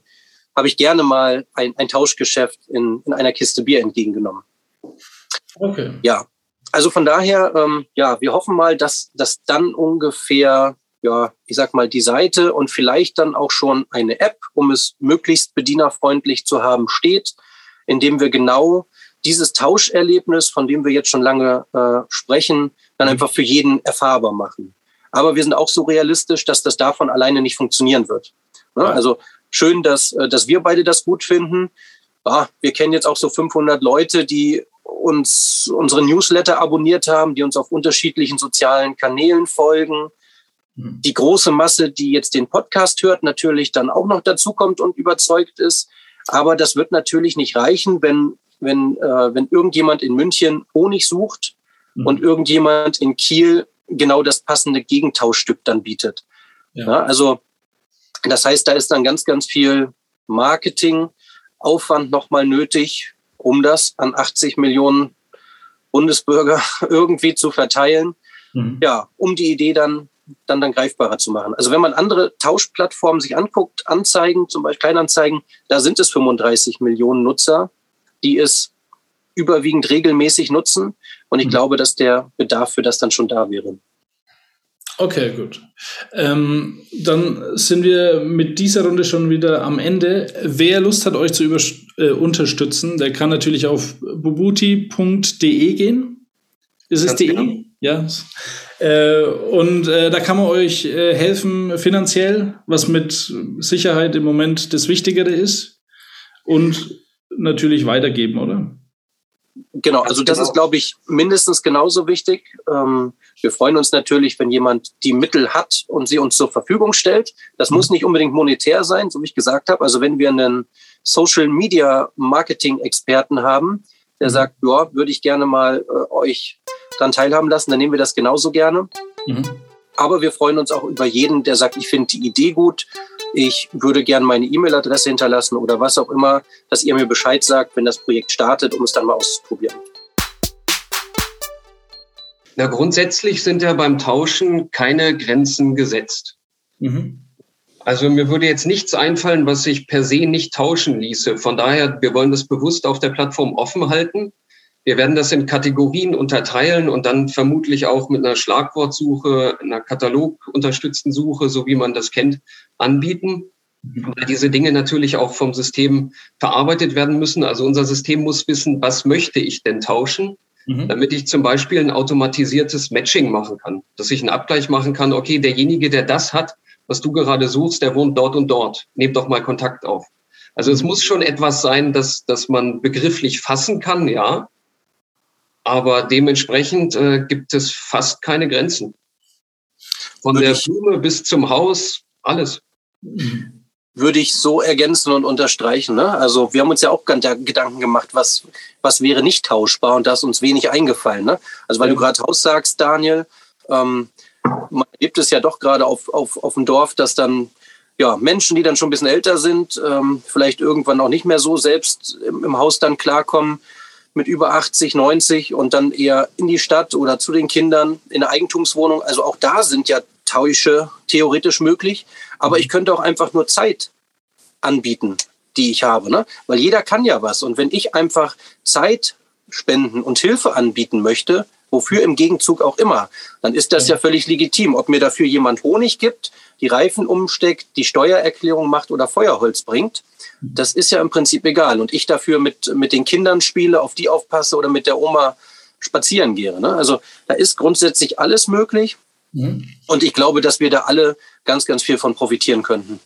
habe ich gerne mal ein, ein Tauschgeschäft in, in einer Kiste Bier entgegengenommen. Okay. Ja. Also von daher, ähm, ja, wir hoffen mal, dass, dass dann ungefähr, ja, ich sag mal, die Seite und vielleicht dann auch schon eine App, um es möglichst bedienerfreundlich zu haben, steht, indem wir genau dieses Tauscherlebnis, von dem wir jetzt schon lange äh, sprechen, dann mhm. einfach für jeden erfahrbar machen. Aber wir sind auch so realistisch, dass das davon alleine nicht funktionieren wird. Ne? Also schön, dass, äh, dass wir beide das gut finden. Ja, wir kennen jetzt auch so 500 Leute, die uns unsere Newsletter abonniert haben, die uns auf unterschiedlichen sozialen Kanälen folgen. Mhm. Die große Masse, die jetzt den Podcast hört, natürlich dann auch noch dazukommt und überzeugt ist. Aber das wird natürlich nicht reichen, wenn wenn, äh, wenn irgendjemand in München Honig sucht mhm. und irgendjemand in Kiel genau das passende Gegentauschstück dann bietet. Ja. ja. also das heißt, da ist dann ganz, ganz viel Marketingaufwand nochmal nötig, um das an 80 Millionen Bundesbürger *laughs* irgendwie zu verteilen. Mhm. Ja, um die Idee dann, dann, dann greifbarer zu machen. Also wenn man andere Tauschplattformen sich anguckt, Anzeigen, zum Beispiel Kleinanzeigen, da sind es 35 Millionen Nutzer die es überwiegend regelmäßig nutzen. Und ich mhm. glaube, dass der Bedarf für das dann schon da wäre. Okay, gut. Ähm, dann sind wir mit dieser Runde schon wieder am Ende. Wer Lust hat, euch zu äh, unterstützen, der kann natürlich auf bubuti.de gehen. Ist es de? Genau. Ja. Äh, und äh, da kann man euch äh, helfen finanziell, was mit Sicherheit im Moment das Wichtigere ist. Und natürlich weitergeben, oder? Genau, also das genau. ist, glaube ich, mindestens genauso wichtig. Ähm, wir freuen uns natürlich, wenn jemand die Mittel hat und sie uns zur Verfügung stellt. Das mhm. muss nicht unbedingt monetär sein, so wie ich gesagt habe. Also wenn wir einen Social Media Marketing Experten haben, der mhm. sagt, ja, würde ich gerne mal äh, euch dann teilhaben lassen, dann nehmen wir das genauso gerne. Mhm. Aber wir freuen uns auch über jeden, der sagt, ich finde die Idee gut, ich würde gerne meine E-Mail-Adresse hinterlassen oder was auch immer, dass ihr mir Bescheid sagt, wenn das Projekt startet, um es dann mal auszuprobieren. Na, grundsätzlich sind ja beim Tauschen keine Grenzen gesetzt. Mhm. Also mir würde jetzt nichts einfallen, was sich per se nicht tauschen ließe. Von daher, wir wollen das bewusst auf der Plattform offen halten. Wir werden das in Kategorien unterteilen und dann vermutlich auch mit einer Schlagwortsuche, einer katalogunterstützten Suche, so wie man das kennt, anbieten. Weil diese Dinge natürlich auch vom System verarbeitet werden müssen. Also unser System muss wissen, was möchte ich denn tauschen, mhm. damit ich zum Beispiel ein automatisiertes Matching machen kann. Dass ich einen Abgleich machen kann, okay, derjenige, der das hat, was du gerade suchst, der wohnt dort und dort. Nehmt doch mal Kontakt auf. Also es mhm. muss schon etwas sein, dass, dass man begrifflich fassen kann, ja. Aber dementsprechend äh, gibt es fast keine Grenzen. Von Würde der Blume bis zum Haus, alles. Würde ich so ergänzen und unterstreichen. Ne? Also wir haben uns ja auch Gedanken gemacht, was, was wäre nicht tauschbar und da ist uns wenig eingefallen. Ne? Also weil ja. du gerade Haus sagst, Daniel, Ähm, man erlebt es ja doch gerade auf, auf, auf dem Dorf, dass dann ja, Menschen, die dann schon ein bisschen älter sind, ähm, vielleicht irgendwann auch nicht mehr so selbst im, im, Haus dann klarkommen, mit über 80, 90 und dann eher in die Stadt oder zu den Kindern in eine Eigentumswohnung. Also auch da sind ja Tausche theoretisch möglich. Aber ich könnte auch einfach nur Zeit anbieten, die ich habe. Ne? Weil jeder kann ja was. Und wenn ich einfach Zeit spenden und Hilfe anbieten möchte, wofür im Gegenzug auch immer, dann ist das ja völlig legitim. Ob mir dafür jemand Honig gibt, die Reifen umsteckt, die Steuererklärung macht oder Feuerholz bringt, das ist ja im Prinzip egal. Und ich dafür mit, mit den Kindern spiele, auf die aufpasse oder mit der Oma spazieren gehe. Ne? Also da ist grundsätzlich alles möglich. Mhm. Und ich glaube, dass wir da alle ganz, ganz viel von profitieren könnten.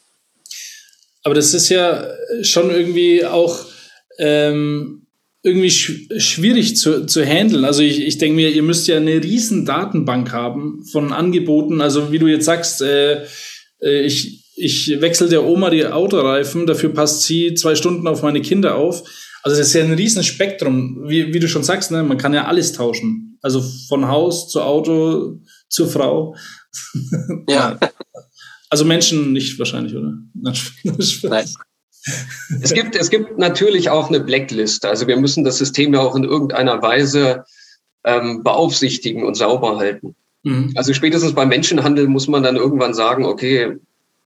Aber das ist ja schon irgendwie auch ähm, irgendwie sch schwierig zu, zu handeln. Also ich, ich denke mir, ihr müsst ja eine riesen Datenbank haben von Angeboten. Also wie du jetzt sagst, äh, äh, ich, ich wechsle der Oma die Autoreifen, dafür passt sie zwei Stunden auf meine Kinder auf. Also das ist ja ein riesen Spektrum. Wie, wie du schon sagst, ne, man kann ja alles tauschen. Also von Haus zu Auto zur Frau. Ja. *laughs* Also Menschen nicht wahrscheinlich, oder? Nein. *laughs* Es gibt, es gibt natürlich auch eine Blacklist. Also wir müssen das System ja auch in irgendeiner Weise ähm, beaufsichtigen und sauber halten. Mhm. Also spätestens beim Menschenhandel muss man dann irgendwann sagen, okay,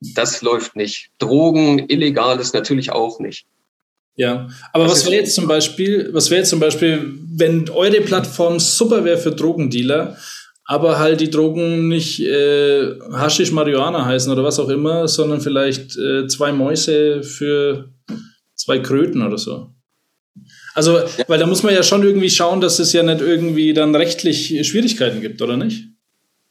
das läuft nicht. Drogen, Illegales natürlich auch nicht. Ja, aber das was wäre jetzt zum Beispiel, was wäre jetzt zum Beispiel, wenn eure Plattform super wäre für Drogendealer, aber halt die Drogen nicht äh, Haschisch Marihuana heißen oder was auch immer, sondern vielleicht äh, zwei Mäuse für zwei Kröten oder so. Also, ja. weil da muss man ja schon irgendwie schauen, dass es ja nicht irgendwie dann rechtlich Schwierigkeiten gibt, oder nicht?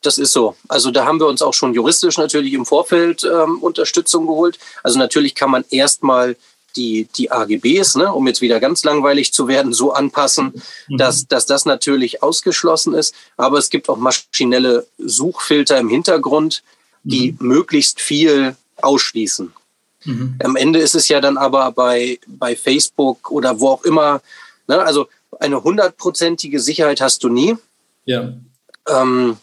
Das ist so. Also da haben wir uns auch schon juristisch natürlich im Vorfeld ähm, Unterstützung geholt. Also natürlich kann man erstmal die, die AGBs, ne, um jetzt wieder ganz langweilig zu werden, so anpassen, mhm. dass, dass das natürlich ausgeschlossen ist. Aber es gibt auch maschinelle Suchfilter im Hintergrund, die mhm. möglichst viel ausschließen. Mhm. Am Ende ist es ja dann aber bei, bei Facebook oder wo auch immer, ne, also eine hundertprozentige Sicherheit hast du nie. Ja. Ähm,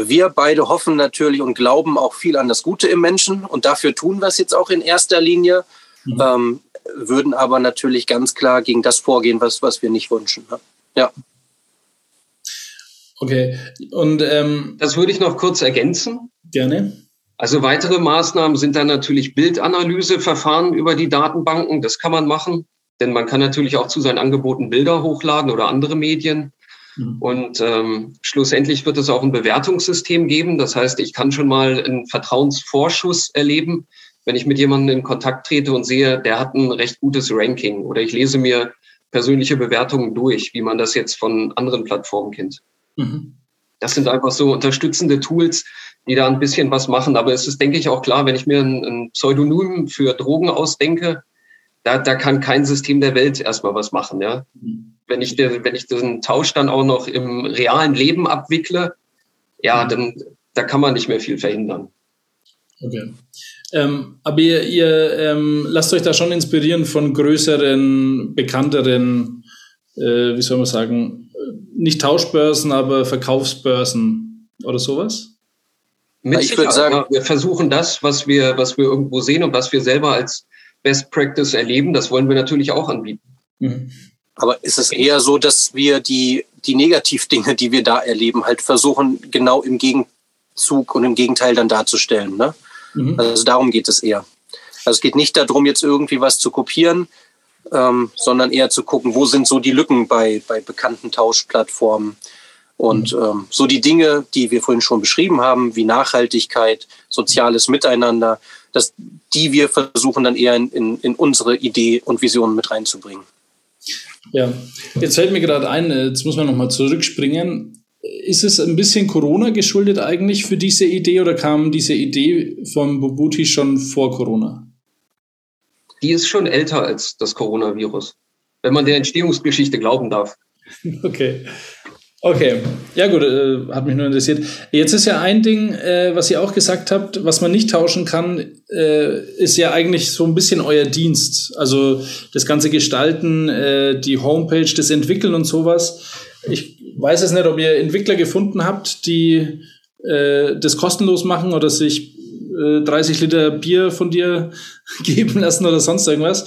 wir beide hoffen natürlich und glauben auch viel an das Gute im Menschen und dafür tun wir es jetzt auch in erster Linie mhm. ähm, würden aber natürlich ganz klar gegen das vorgehen, was, was wir nicht wünschen. Ne? Ja. Okay. Und ähm, das würde ich noch kurz ergänzen. Gerne. Also weitere Maßnahmen sind dann natürlich Bildanalyseverfahren über die Datenbanken. Das kann man machen, denn man kann natürlich auch zu seinen Angeboten Bilder hochladen oder andere Medien. Mhm. Und ähm, schlussendlich wird es auch ein Bewertungssystem geben. Das heißt, ich kann schon mal einen Vertrauensvorschuss erleben, wenn ich mit jemandem in Kontakt trete und sehe, der hat ein recht gutes Ranking oder ich lese mir persönliche Bewertungen durch, wie man das jetzt von anderen Plattformen kennt. Mhm. Das sind einfach so unterstützende Tools, die da ein bisschen was machen. Aber es ist, denke ich, auch klar, wenn ich mir ein, ein Pseudonym für Drogen ausdenke, da, da kann kein System der Welt erstmal was machen. Ja? Mhm. Wenn, ich der, wenn ich den Tausch dann auch noch im realen Leben abwickle, ja, mhm. dann da kann man nicht mehr viel verhindern. Okay. Ähm, aber ihr, ihr ähm, lasst euch da schon inspirieren von größeren, bekannteren, äh, wie soll man sagen, nicht Tauschbörsen, aber Verkaufsbörsen oder sowas? Mit ich würde sagen, wir versuchen das, was wir, was wir irgendwo sehen und was wir selber als Best Practice erleben, das wollen wir natürlich auch anbieten. Mhm. Aber ist es eher so, dass wir die, die Negativdinge, die wir da erleben, halt versuchen, genau im Gegenzug und im Gegenteil dann darzustellen? Ne? Mhm. Also darum geht es eher. Also es geht nicht darum, jetzt irgendwie was zu kopieren, ähm, sondern eher zu gucken, wo sind so die Lücken bei, bei bekannten Tauschplattformen. Und mhm. ähm, so die Dinge, die wir vorhin schon beschrieben haben, wie Nachhaltigkeit, soziales Miteinander, dass die wir versuchen dann eher in, in, in unsere Idee und Vision mit reinzubringen. Ja, jetzt fällt mir gerade ein, jetzt muss man nochmal zurückspringen ist es ein bisschen Corona geschuldet eigentlich für diese Idee oder kam diese Idee von Bobuti schon vor Corona? Die ist schon älter als das Coronavirus, wenn man der Entstehungsgeschichte glauben darf. *laughs* Okay. Okay, ja gut, äh, hat mich nur interessiert. Jetzt ist ja ein Ding, äh, was ihr auch gesagt habt, was man nicht tauschen kann, äh, ist ja eigentlich so ein bisschen euer Dienst. Also das ganze Gestalten, äh, die Homepage, das Entwickeln und sowas. Ich weiß es nicht, ob ihr Entwickler gefunden habt, die äh, das kostenlos machen oder sich 30 äh, Liter Bier von dir *laughs* geben lassen oder sonst irgendwas.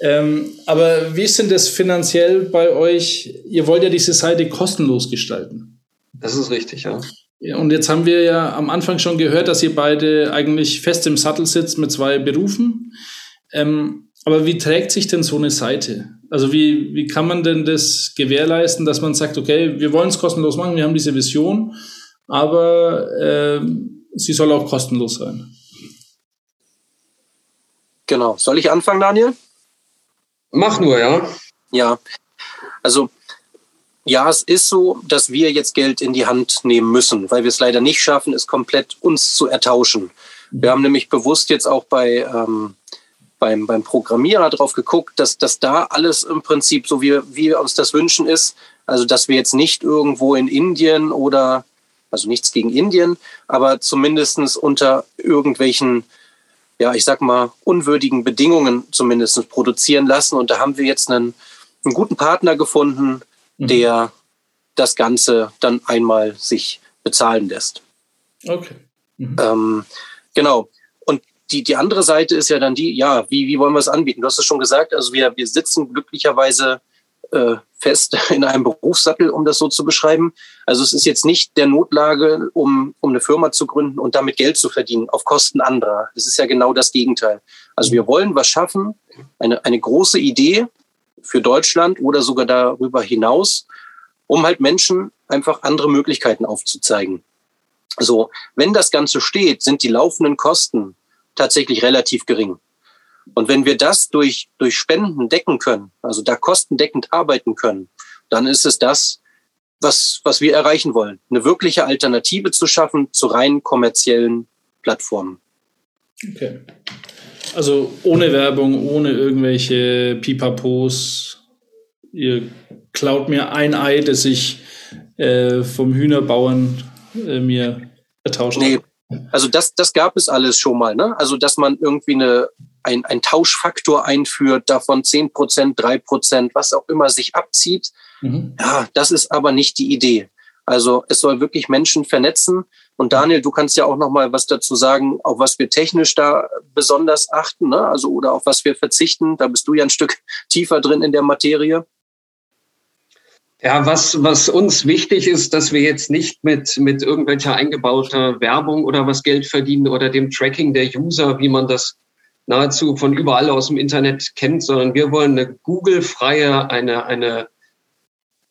Ähm, aber wie ist denn das finanziell bei euch? Ihr wollt ja diese Seite kostenlos gestalten. Das ist richtig, ja. ja. Und jetzt haben wir ja am Anfang schon gehört, dass ihr beide eigentlich fest im Sattel sitzt mit zwei Berufen. Ähm, aber wie trägt sich denn so eine Seite? Also wie, wie kann man denn das gewährleisten, dass man sagt, okay, wir wollen es kostenlos machen, wir haben diese Vision, aber äh, sie soll auch kostenlos sein? Genau. Soll ich anfangen, Daniel? Mach nur, ja. Ja, also ja, es ist so, dass wir jetzt Geld in die Hand nehmen müssen, weil wir es leider nicht schaffen, es komplett uns zu ertauschen. Wir haben nämlich bewusst jetzt auch bei ähm, beim, beim Programmierer drauf geguckt, dass, dass da alles im Prinzip so wie, wie wir uns das wünschen ist. Also dass wir jetzt nicht irgendwo in Indien oder also nichts gegen Indien, aber zumindestens unter irgendwelchen ja, ich sag mal, unwürdigen Bedingungen zumindest produzieren lassen. Und da haben wir jetzt einen, einen guten Partner gefunden, mhm. der das Ganze dann einmal sich bezahlen lässt. Okay. Mhm. Ähm, genau. Die, die andere Seite ist ja dann die, ja, wie, wie wollen wir es anbieten? Du hast es schon gesagt, also wir, wir sitzen glücklicherweise äh, fest *laughs* in einem Berufssattel, um das so zu beschreiben. Also es ist jetzt nicht der Notlage, um, um eine Firma zu gründen und damit Geld zu verdienen auf Kosten anderer. Es ist ja genau das Gegenteil. Also wir wollen was schaffen, eine, eine große Idee für Deutschland oder sogar darüber hinaus, um halt Menschen einfach andere Möglichkeiten aufzuzeigen. So, wenn das Ganze steht, sind die laufenden Kosten tatsächlich relativ gering. Und wenn wir das durch, durch Spenden decken können, also da kostendeckend arbeiten können, dann ist es das, was, was wir erreichen wollen. Eine wirkliche Alternative zu schaffen zu rein kommerziellen Plattformen. Okay. Also ohne Werbung, ohne irgendwelche Pipapos. Ihr klaut mir ein Ei, das ich äh, vom Hühnerbauern äh, mir ertauscht nee. habe. Also das, das gab es alles schon mal. Ne? Also dass man irgendwie eine ein, ein Tauschfaktor einführt, davon zehn Prozent, drei Prozent, was auch immer sich abzieht. Mhm. Ja, das ist aber nicht die Idee. Also es soll wirklich Menschen vernetzen. Und Daniel, du kannst ja auch noch mal was dazu sagen, auf was wir technisch da besonders achten, ne? also oder auf was wir verzichten. Da bist du ja ein Stück *laughs* tiefer drin in der Materie. Ja, was, was uns wichtig ist, dass wir jetzt nicht mit, mit irgendwelcher eingebauter Werbung oder was Geld verdienen oder dem Tracking der User, wie man das nahezu von überall aus dem Internet kennt, sondern wir wollen eine Google-freie, eine, eine,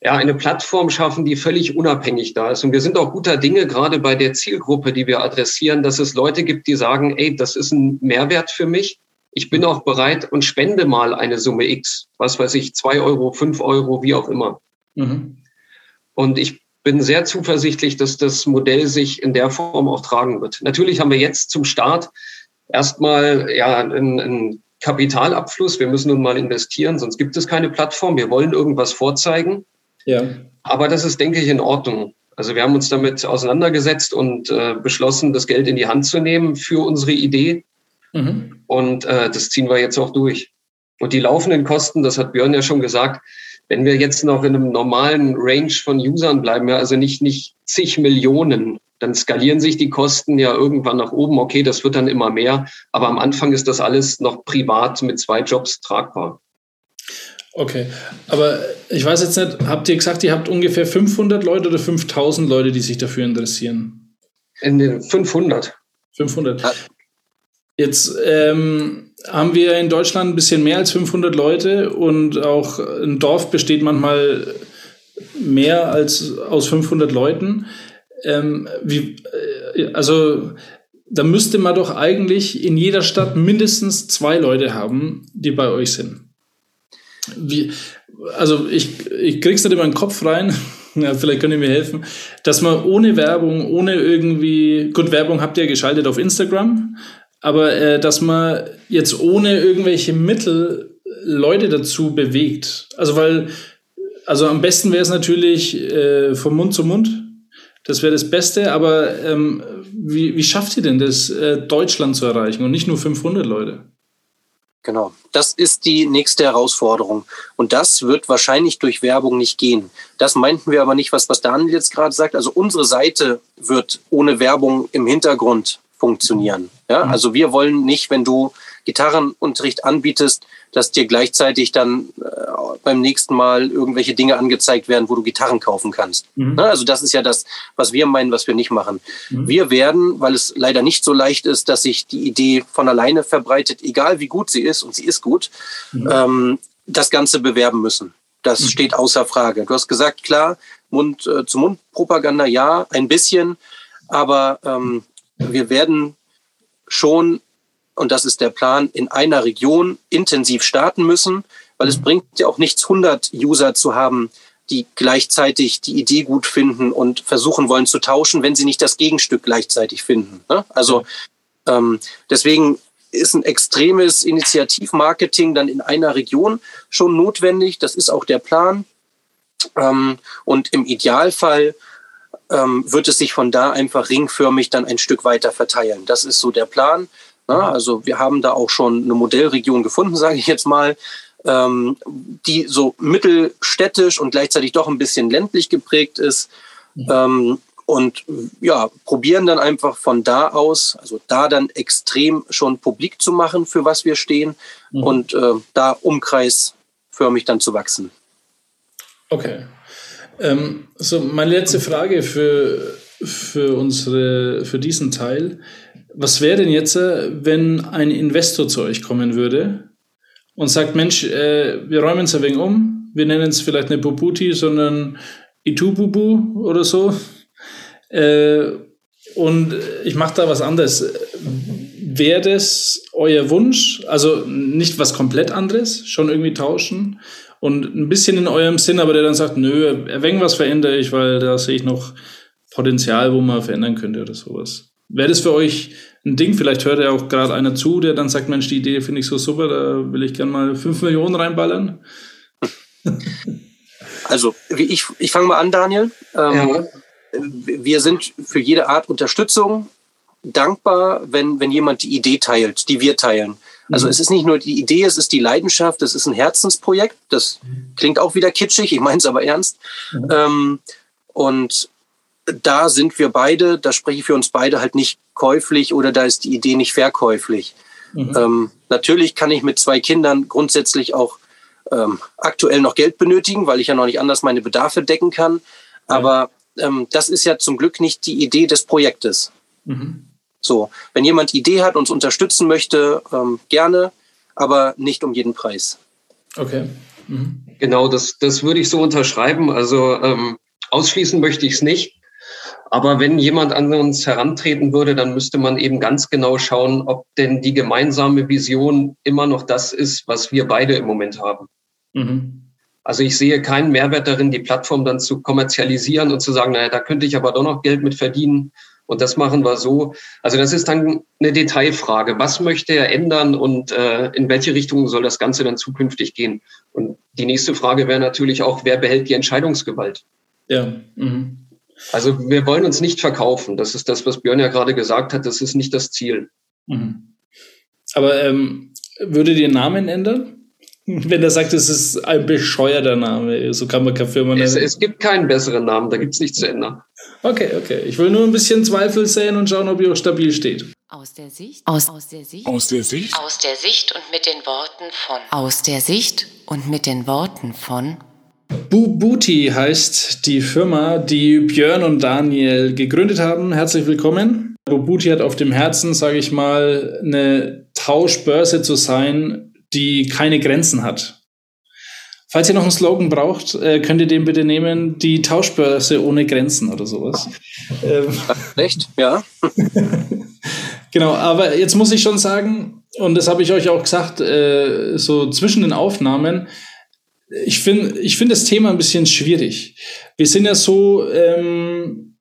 ja, eine Plattform schaffen, die völlig unabhängig da ist. Und wir sind auch guter Dinge, gerade bei der Zielgruppe, die wir adressieren, dass es Leute gibt, die sagen, ey, das ist ein Mehrwert für mich. Ich bin auch bereit und spende mal eine Summe X, was weiß ich, zwei Euro, fünf Euro, wie auch immer. Mhm. Und ich bin sehr zuversichtlich, dass das Modell sich in der Form auch tragen wird. Natürlich haben wir jetzt zum Start erstmal ja ein, ein Kapitalabfluss. Wir müssen nun mal investieren, sonst gibt es keine Plattform. Wir wollen irgendwas vorzeigen. Ja. Aber das ist, denke ich, in Ordnung. Also wir haben uns damit auseinandergesetzt und äh, beschlossen, das Geld in die Hand zu nehmen für unsere Idee. Mhm. Und äh, das ziehen wir jetzt auch durch. Und die laufenden Kosten, das hat Björn ja schon gesagt, wenn wir jetzt noch in einem normalen Range von Usern bleiben, ja, also nicht, nicht zig Millionen, dann skalieren sich die Kosten ja irgendwann nach oben. Okay, das wird dann immer mehr, aber am Anfang ist das alles noch privat mit zwei Jobs tragbar. Okay, aber ich weiß jetzt nicht, habt ihr gesagt, ihr habt ungefähr 500 Leute oder 5000 Leute, die sich dafür interessieren? In den 500. 500. Jetzt ähm, haben wir in Deutschland ein bisschen mehr als 500 Leute und auch ein Dorf besteht manchmal mehr als aus 500 Leuten. Ähm, wie, äh, also da müsste man doch eigentlich in jeder Stadt mindestens zwei Leute haben, die bei euch sind. Wie, also ich, ich krieg's nicht in meinen Kopf rein, *laughs* ja, vielleicht könnt ihr mir helfen, dass man ohne Werbung, ohne irgendwie, gut, Werbung habt ihr geschaltet auf Instagram, aber äh, dass man jetzt ohne irgendwelche Mittel Leute dazu bewegt. Also weil also am besten wäre es natürlich äh, vom Mund zu Mund. Das wäre das Beste, aber ähm, wie, wie schafft ihr denn das, äh, Deutschland zu erreichen und nicht nur 500 Leute? Genau, das ist die nächste Herausforderung. Und das wird wahrscheinlich durch Werbung nicht gehen. Das meinten wir aber nicht, was, was Daniel jetzt gerade sagt. Also unsere Seite wird ohne Werbung im Hintergrund funktionieren. Ja, mhm. also wir wollen nicht, wenn du Gitarrenunterricht anbietest, dass dir gleichzeitig dann äh, beim nächsten Mal irgendwelche Dinge angezeigt werden, wo du Gitarren kaufen kannst. Mhm. Ne? Also das ist ja das, was wir meinen, was wir nicht machen. Mhm. Wir werden, weil es leider nicht so leicht ist, dass sich die Idee von alleine verbreitet, egal wie gut sie ist, und sie ist gut, mhm. ähm, das Ganze bewerben müssen. Das mhm. steht außer Frage. Du hast gesagt, klar, Mund äh, zu Mund Propaganda, ja, ein bisschen, aber ähm, wir werden schon und das ist der Plan, in einer Region intensiv starten müssen, weil es mhm. bringt ja auch nichts, 100 User zu haben, die gleichzeitig die Idee gut finden und versuchen wollen zu tauschen, wenn sie nicht das Gegenstück gleichzeitig finden. Ne? Also ähm, deswegen ist ein extremes Initiativmarketing dann in einer Region schon notwendig. Das ist auch der Plan. Ähm, und im Idealfall ähm, wird es sich von da einfach ringförmig dann ein Stück weiter verteilen. Das ist so der Plan. Ne? Also wir haben da auch schon eine Modellregion gefunden, sage ich jetzt mal, ähm, die so mittelstädtisch und gleichzeitig doch ein bisschen ländlich geprägt ist. Mhm. Ähm, und ja, probieren dann einfach von da aus, also da dann extrem schon publik zu machen, für was wir stehen mhm. und äh, da umkreisförmig dann zu wachsen. Okay. Ähm, so, meine letzte Frage für, für, unsere, für diesen Teil. Was wäre denn jetzt, äh, wenn ein Investor zu euch kommen würde und sagt, Mensch, äh, wir räumen es ein wenig um, wir nennen es vielleicht nicht Bubuti, sondern Itububu oder so. Äh, und ich mache da was anderes. Wäre das euer Wunsch? Also nicht was komplett anderes, schon irgendwie tauschen und ein bisschen in eurem Sinn, aber der dann sagt, nö, ein wenig was verändere ich, weil da sehe ich noch Potenzial, wo man verändern könnte oder sowas. Wäre das für euch ein Ding? Vielleicht hört ja auch gerade einer zu, der dann sagt, Mensch, die Idee finde ich so super, da will ich gerne mal 5 Millionen reinballern. Also, ich, ich fange mal an, Daniel. Ähm, ja. Wir sind für jede Art Unterstützung dankbar, wenn, wenn jemand die Idee teilt, die wir teilen. Also mhm. es ist nicht nur die Idee, es ist die Leidenschaft, es ist ein Herzensprojekt. Das klingt auch wieder kitschig, ich meine es aber ernst. Mhm. Ähm, und da sind wir beide, da spreche ich für uns beide halt nicht käuflich oder da ist die Idee nicht verkäuflich. Mhm. Ähm, natürlich kann ich mit zwei Kindern grundsätzlich auch ähm, aktuell noch Geld benötigen, weil ich ja noch nicht anders meine Bedarfe decken kann. Aber ähm, das ist ja zum Glück nicht die Idee des Projektes. Mhm. So, wenn jemand Idee hat, uns unterstützen möchte, ähm, gerne, aber nicht um jeden Preis. Okay. Mhm. Genau, das, das würde ich so unterschreiben. Also ähm, ausschließen möchte ich es nicht. Aber wenn jemand an uns herantreten würde, dann müsste man eben ganz genau schauen, ob denn die gemeinsame Vision immer noch das ist, was wir beide im Moment haben. Mhm. Also ich sehe keinen Mehrwert darin, die Plattform dann zu kommerzialisieren und zu sagen, naja, da könnte ich aber doch noch Geld mit verdienen. Und das machen wir so. Also das ist dann eine Detailfrage. Was möchte er ändern und äh, in welche Richtung soll das Ganze dann zukünftig gehen? Und die nächste Frage wäre natürlich auch, wer behält die Entscheidungsgewalt? Ja. Mhm. Also wir wollen uns nicht verkaufen. Das ist das, was Björn ja gerade gesagt hat. Das ist nicht das Ziel. Mhm. Aber ähm, würde den Namen ändern? *laughs* Wenn er sagt, es ist ein bescheuerter Name, so kann man keine Firma nennen. Es, es gibt keinen besseren Namen, da gibt es nichts zu ändern. Okay, okay. Ich will nur ein bisschen Zweifel sehen und schauen, ob ihr auch stabil steht. Aus der Sicht. Aus, aus der Sicht. Aus der Sicht. Aus der Sicht und mit den Worten von. Aus der Sicht und mit den Worten von. Bubuti heißt die Firma, die Björn und Daniel gegründet haben. Herzlich willkommen. Bubuti hat auf dem Herzen, sage ich mal, eine Tauschbörse zu sein, die keine Grenzen hat. Falls ihr noch einen Slogan braucht, äh, könnt ihr den bitte nehmen, die Tauschbörse ohne Grenzen oder sowas. Ähm, Echt? Ja. *laughs* genau, aber jetzt muss ich schon sagen, und das habe ich euch auch gesagt, äh, so zwischen den Aufnahmen, ich finde ich finde das Thema ein bisschen schwierig. Wir sind ja so, ähm,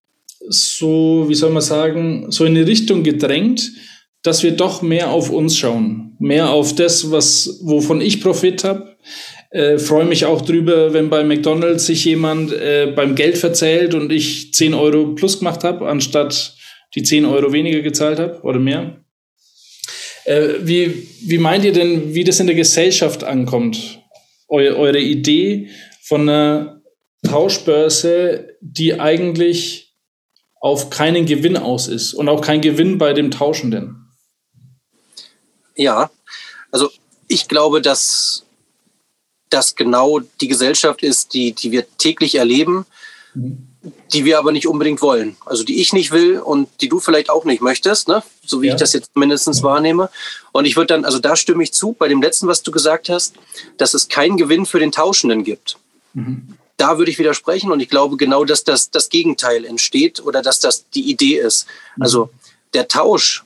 so, wie soll man sagen, so in eine Richtung gedrängt, dass wir doch mehr auf uns schauen, mehr auf das, was, wovon ich Profit habe. Äh, Freue mich auch drüber, wenn bei McDonald's sich jemand äh, beim Geld verzählt und ich 10 Euro plus gemacht habe, anstatt die 10 Euro weniger gezahlt habe oder mehr. Äh, wie, wie meint ihr denn, wie das in der Gesellschaft ankommt? Eu, eure Idee von einer Tauschbörse, die eigentlich auf keinen Gewinn aus ist und auch kein Gewinn bei dem Tauschenden. Ja, also ich glaube, dass das genau die Gesellschaft ist, die, die wir täglich erleben, mhm. die wir aber nicht unbedingt wollen. Also die ich nicht will und die du vielleicht auch nicht möchtest, ne? so wie ja. ich das jetzt mindestens wahrnehme. Und ich würde dann, also da stimme ich zu, bei dem letzten, was du gesagt hast, dass es keinen Gewinn für den Tauschenden gibt. Mhm da würde ich widersprechen und ich glaube genau, dass das das Gegenteil entsteht oder dass das die Idee ist. Mhm. Also der Tausch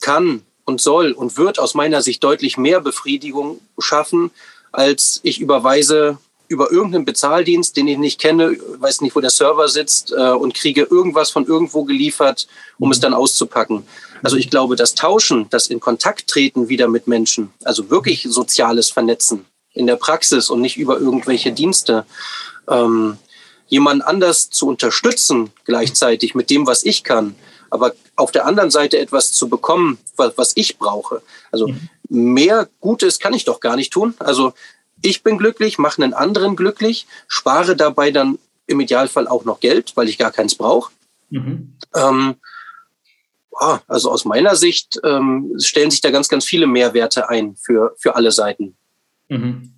kann und soll und wird aus meiner Sicht deutlich mehr Befriedigung schaffen, als ich überweise über irgendeinen Bezahldienst, den ich nicht kenne, weiß nicht, wo der Server sitzt äh, und kriege irgendwas von irgendwo geliefert, um mhm. es dann auszupacken. Also ich glaube, das Tauschen, das in Kontakt treten wieder mit Menschen, also wirklich soziales Vernetzen in der Praxis und nicht über irgendwelche Dienste, ähm, jemand anders zu unterstützen gleichzeitig mit dem, was ich kann, aber auf der anderen Seite etwas zu bekommen, was, was ich brauche. Also mhm. Mehr Gutes kann ich doch gar nicht tun. Also ich bin glücklich, mache einen anderen glücklich, spare dabei dann im Idealfall auch noch Geld, weil ich gar keins brauche. Mhm. Ähm, also aus meiner Sicht ähm, stellen sich da ganz, ganz viele Mehrwerte ein für, für alle Seiten. Mhm.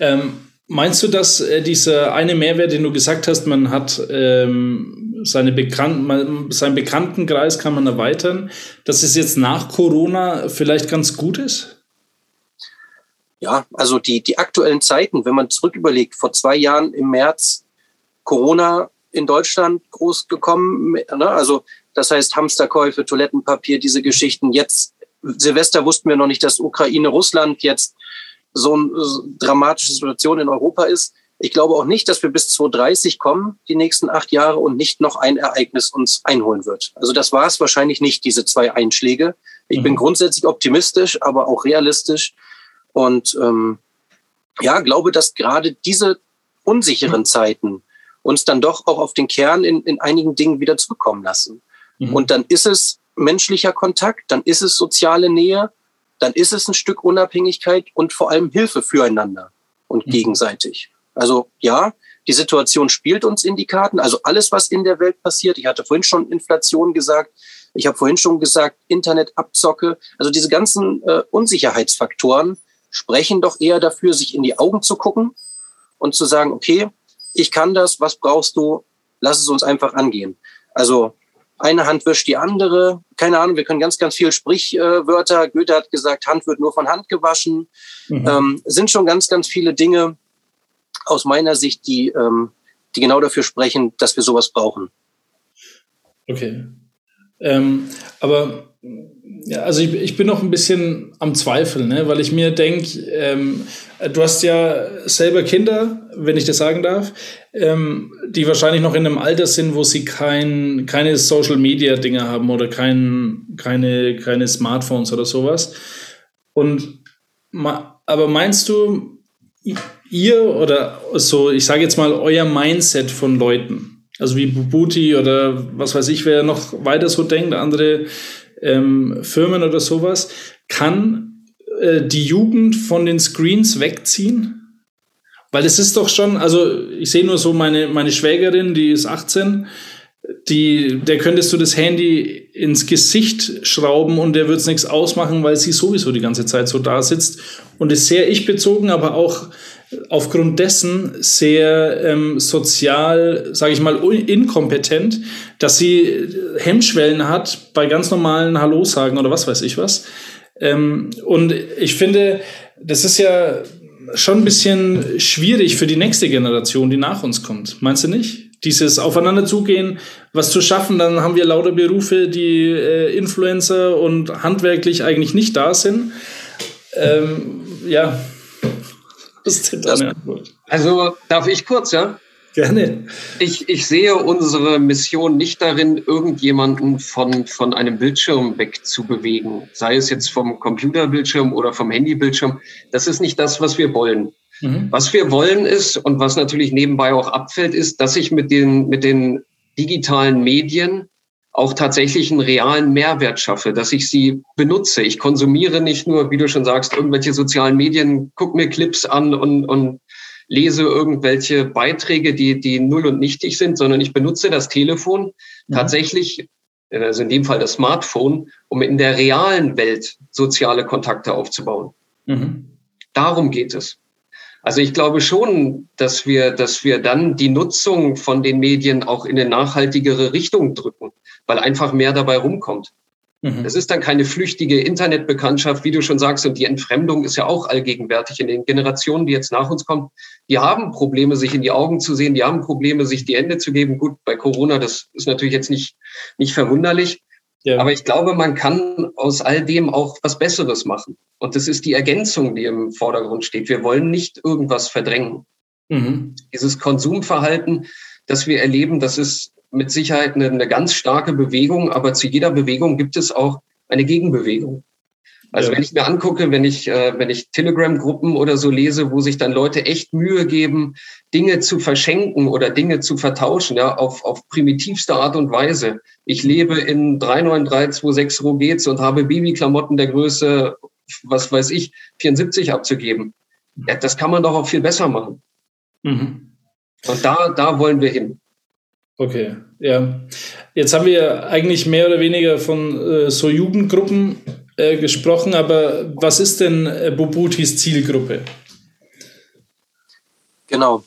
Ähm, Meinst du, dass äh, dieser eine Mehrwert, den du gesagt hast, man hat ähm, seine man, seinen Bekanntenkreis kann man erweitern, dass es jetzt nach Corona vielleicht ganz gut ist? Ja, also die, die aktuellen Zeiten, wenn man zurück überlegt, vor zwei Jahren im März Corona in Deutschland groß gekommen, ne? also das heißt Hamsterkäufe, Toilettenpapier, diese Geschichten. Jetzt Silvester wussten wir noch nicht, dass Ukraine, Russland jetzt so eine dramatische Situation in Europa ist. Ich glaube auch nicht, dass wir bis 2030 kommen, die nächsten acht Jahre, und nicht noch ein Ereignis uns einholen wird. Also das war es wahrscheinlich nicht, diese zwei Einschläge. Ich mhm. bin grundsätzlich optimistisch, aber auch realistisch. Und ähm, ja, glaube, dass gerade diese unsicheren mhm. Zeiten uns dann doch auch auf den Kern in, in einigen Dingen wieder zurückkommen lassen. Mhm. Und dann ist es menschlicher Kontakt, dann ist es soziale Nähe, dann ist es ein Stück Unabhängigkeit und vor allem Hilfe füreinander und mhm. gegenseitig. Also ja, die Situation spielt uns in die Karten. Also alles, was in der Welt passiert. Ich hatte vorhin schon Inflation gesagt. Ich habe vorhin schon gesagt, Internetabzocke. Also diese ganzen äh, Unsicherheitsfaktoren sprechen doch eher dafür, sich in die Augen zu gucken und zu sagen, okay, ich kann das, was brauchst du? Lass es uns einfach angehen. Also eine Hand wischt die andere. Keine Ahnung, wir können ganz, ganz viel Sprichwörter. Goethe hat gesagt, Hand wird nur von Hand gewaschen. Mhm. Ähm, sind schon ganz, ganz viele Dinge aus meiner Sicht, die, ähm, die genau dafür sprechen, dass wir sowas brauchen. Okay. Ähm, aber ja, also ich, ich bin noch ein bisschen am Zweifeln, ne? weil ich mir denke, ähm, du hast ja selber Kinder, wenn ich das sagen darf, ähm, die wahrscheinlich noch in einem Alter sind, wo sie kein, keine Social-Media-Dinge haben oder kein, keine, keine Smartphones oder sowas. Und aber meinst du, ihr oder so, ich sage jetzt mal, euer Mindset von Leuten, also wie Bubuti oder was weiß ich, wer noch weiter so denkt, andere ähm, Firmen oder sowas, kann äh, die Jugend von den Screens wegziehen? Weil es ist doch schon, also ich sehe nur so meine, meine Schwägerin, die ist 18, die, der könntest du das Handy ins Gesicht schrauben und der wird es nichts ausmachen, weil sie sowieso die ganze Zeit so da sitzt und ist sehr ich-bezogen, aber auch aufgrund dessen sehr ähm, sozial, sage ich mal, inkompetent, dass sie Hemmschwellen hat bei ganz normalen Hallo sagen oder was weiß ich was. Ähm, und ich finde, das ist ja schon ein bisschen schwierig für die nächste Generation, die nach uns kommt. Meinst du nicht? Dieses Aufeinander zugehen, was zu schaffen, dann haben wir lauter Berufe, die äh, Influencer und handwerklich eigentlich nicht da sind. Ähm, ja, was ist denn deine Antwort? Also, darf ich kurz, ja? Gerne. Ich, ich sehe unsere Mission nicht darin, irgendjemanden von, von einem Bildschirm wegzubewegen. Sei es jetzt vom Computerbildschirm oder vom Handybildschirm. Das ist nicht das, was wir wollen. Mhm. Was wir wollen ist, und was natürlich nebenbei auch abfällt, ist, dass ich mit den, mit den digitalen Medien auch tatsächlich einen realen Mehrwert schaffe, dass ich sie benutze. Ich konsumiere nicht nur, wie du schon sagst, irgendwelche sozialen Medien, guck mir Clips an und, und lese irgendwelche Beiträge, die, die null und nichtig sind, sondern ich benutze das Telefon mhm. tatsächlich, also in dem Fall das Smartphone, um in der realen Welt soziale Kontakte aufzubauen. Mhm. Darum geht es. Also ich glaube schon, dass wir, dass wir dann die Nutzung von den Medien auch in eine nachhaltigere Richtung drücken, weil einfach mehr dabei rumkommt. Mhm. Es ist dann keine flüchtige Internetbekanntschaft, wie du schon sagst, und die Entfremdung ist ja auch allgegenwärtig in den Generationen, die jetzt nach uns kommen. Die haben Probleme, sich in die Augen zu sehen, die haben Probleme, sich die Hände zu geben. Gut, bei Corona, das ist natürlich jetzt nicht, nicht verwunderlich. Ja. Aber ich glaube, man kann aus all dem auch was Besseres machen. Und das ist die Ergänzung, die im Vordergrund steht. Wir wollen nicht irgendwas verdrängen. Mhm. Dieses Konsumverhalten, das wir erleben, das ist mit Sicherheit eine, eine, ganz starke Bewegung, aber zu jeder Bewegung gibt es auch eine Gegenbewegung. Also ja. wenn ich mir angucke, wenn ich, äh, wenn ich Telegram-Gruppen oder so lese, wo sich dann Leute echt Mühe geben, Dinge zu verschenken oder Dinge zu vertauschen, ja, auf, auf primitivste Art und Weise. Ich lebe in 39326 Rogetz und habe Babyklamotten der Größe, was weiß ich, 74 abzugeben. Ja, das kann man doch auch viel besser machen. Mhm. Und da, da wollen wir hin. Okay, ja. Jetzt haben wir eigentlich mehr oder weniger von äh, so Jugendgruppen äh, gesprochen, aber was ist denn äh, Bobutis Zielgruppe? Genau.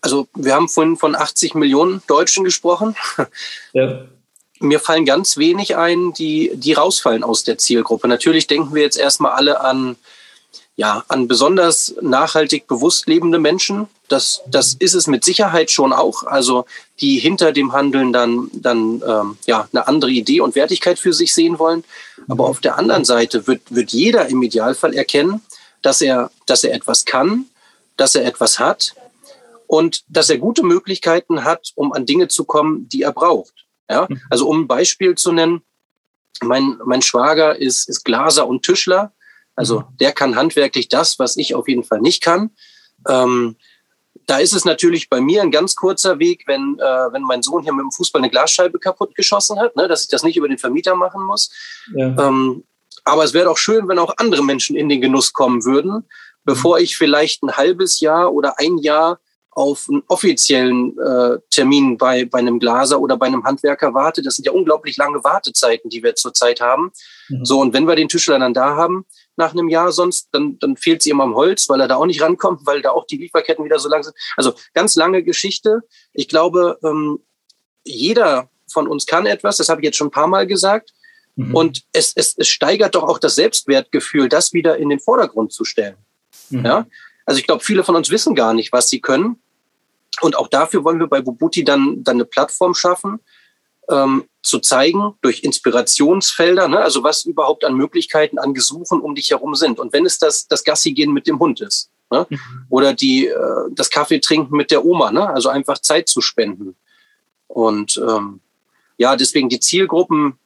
Also wir haben vorhin von 80 Millionen Deutschen gesprochen. Ja. Mir fallen ganz wenig ein, die, die rausfallen aus der Zielgruppe. Natürlich denken wir jetzt erstmal alle an ja, an besonders nachhaltig bewusst lebende Menschen. Das, das ist es mit Sicherheit schon auch. Also die hinter dem Handeln dann, dann ähm, ja, eine andere Idee und Wertigkeit für sich sehen wollen. Aber auf der anderen Seite wird, wird jeder im Idealfall erkennen, dass er, dass er etwas kann, dass er etwas hat und dass er gute Möglichkeiten hat, um an Dinge zu kommen, die er braucht. Ja? Also um ein Beispiel zu nennen, mein, mein Schwager ist, ist Glaser und Tischler also mhm. der kann handwerklich das, was ich auf jeden Fall nicht kann. Ähm, da ist es natürlich bei mir ein ganz kurzer Weg, wenn, äh, wenn mein Sohn hier mit dem Fußball eine Glasscheibe kaputt geschossen hat, ne, dass ich das nicht über den Vermieter machen muss. Ja. Ähm, aber es wäre doch schön, wenn auch andere Menschen in den Genuss kommen würden, bevor ich vielleicht ein halbes Jahr oder ein Jahr auf einen offiziellen äh, Termin bei, bei einem Glaser oder bei einem Handwerker warte. Das sind ja unglaublich lange Wartezeiten, die wir zurzeit haben. Mhm. So, und wenn wir den Tischler dann da haben, nach einem Jahr sonst, dann, dann fehlt es ihm am Holz, weil er da auch nicht rankommt, weil da auch die Lieferketten wieder so lang sind. Also ganz lange Geschichte. Ich glaube, ähm, jeder von uns kann etwas, das habe ich jetzt schon ein paar Mal gesagt. Mhm. Und es, es, es steigert doch auch das Selbstwertgefühl, das wieder in den Vordergrund zu stellen. Mhm. Ja? Also ich glaube, viele von uns wissen gar nicht, was sie können. Und auch dafür wollen wir bei Bubuti dann, dann eine Plattform schaffen, ähm, zu zeigen durch Inspirationsfelder, ne? also was überhaupt an Möglichkeiten, an Gesuchen um dich herum sind. Und wenn es das, das Gassi gehen mit dem Hund ist ne? Mhm. oder die, äh, das Kaffee trinken mit der Oma, ne? also einfach Zeit zu spenden. Und ähm, ja, deswegen die Zielgruppen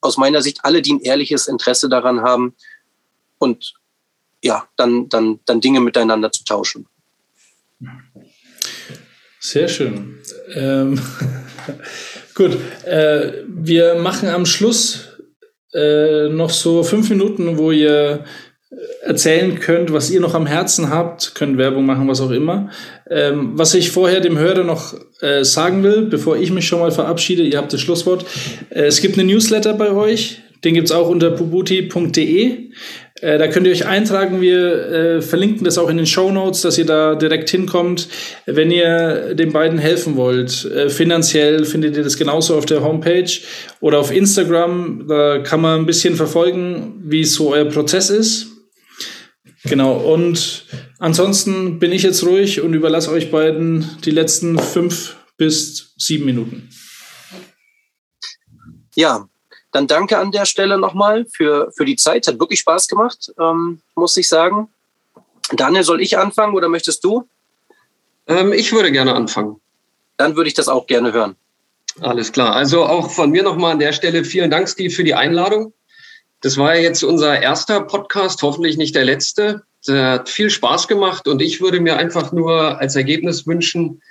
aus meiner Sicht alle, die ein ehrliches Interesse daran haben und ja, dann, dann, dann Dinge miteinander zu tauschen. Sehr schön. Ähm, *laughs* gut, äh, wir machen am Schluss äh, noch so fünf Minuten, wo ihr erzählen könnt, was ihr noch am Herzen habt, könnt Werbung machen, was auch immer. Ähm, was ich vorher dem Hörer noch äh, sagen will, bevor ich mich schon mal verabschiede, ihr habt das Schlusswort. Äh, es gibt eine Newsletter bei euch, den gibt's auch unter pubuti.de. Äh, da könnt ihr euch eintragen. Wir äh, verlinken das auch in den Show Notes, dass ihr da direkt hinkommt. Wenn ihr den beiden helfen wollt, äh, finanziell findet ihr das genauso auf der Homepage oder auf Instagram. Da kann man ein bisschen verfolgen, wie so euer Prozess ist. Genau. Und ansonsten bin ich jetzt ruhig und überlasse euch beiden die letzten fünf bis sieben Minuten. Ja, dann danke an der Stelle nochmal für, für die Zeit. Hat wirklich Spaß gemacht, ähm, muss ich sagen. Daniel, soll ich anfangen oder möchtest du? Ähm, ich würde gerne anfangen. Dann würde ich das auch gerne hören. Alles klar. Also auch von mir nochmal an der Stelle vielen Dank, Steve, für die Einladung. Das war ja jetzt unser erster Podcast, hoffentlich nicht der letzte. äh, hat viel Spaß gemacht und ich würde mir einfach nur als Ergebnis wünschen,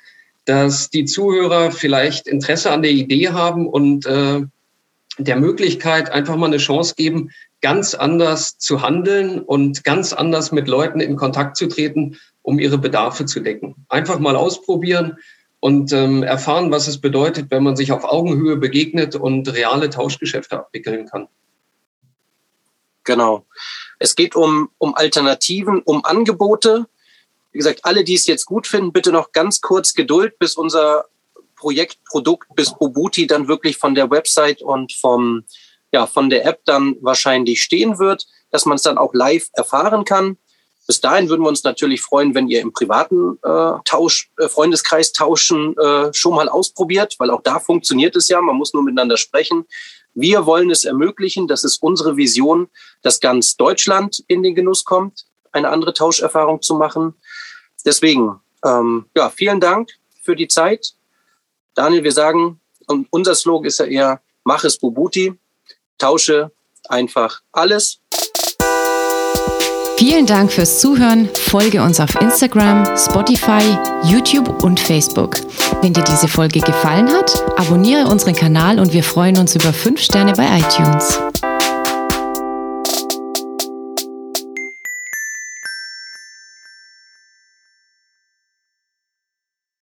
dass die Zuhörer vielleicht Interesse an der Idee haben und äh, der Möglichkeit einfach mal eine Chance geben, ganz anders zu handeln und ganz anders mit Leuten in Kontakt zu treten, um ihre Bedarfe zu decken. Einfach mal ausprobieren und ähm, erfahren, was es bedeutet, wenn man sich auf Augenhöhe begegnet und reale Tauschgeschäfte abwickeln kann. Genau. Es geht um, um Alternativen, um Angebote. Wie gesagt, alle, die es jetzt gut finden, bitte noch ganz kurz Geduld, bis unser Projektprodukt, bis Ubuti dann wirklich von der Website und vom, ja, von der App dann wahrscheinlich stehen wird, dass man es dann auch live erfahren kann. Bis dahin würden wir uns natürlich freuen, wenn ihr im privaten äh, Tausch, äh, Freundeskreis tauschen äh, schon mal ausprobiert, weil auch da funktioniert es ja. Man muss nur miteinander sprechen. Wir wollen es ermöglichen, das ist unsere Vision, dass ganz Deutschland in den Genuss kommt, eine andere Tauscherfahrung zu machen. Deswegen, ähm, ja, vielen Dank für die Zeit. Daniel, wir sagen, und unser Slogan ist ja eher, mach es Bubuti, tausche einfach alles. Vielen Dank fürs Zuhören. Folge uns auf Instagram, Spotify, YouTube und Facebook. Wenn dir diese Folge gefallen hat, abonniere unseren Kanal und wir freuen uns über 5 Sterne bei iTunes.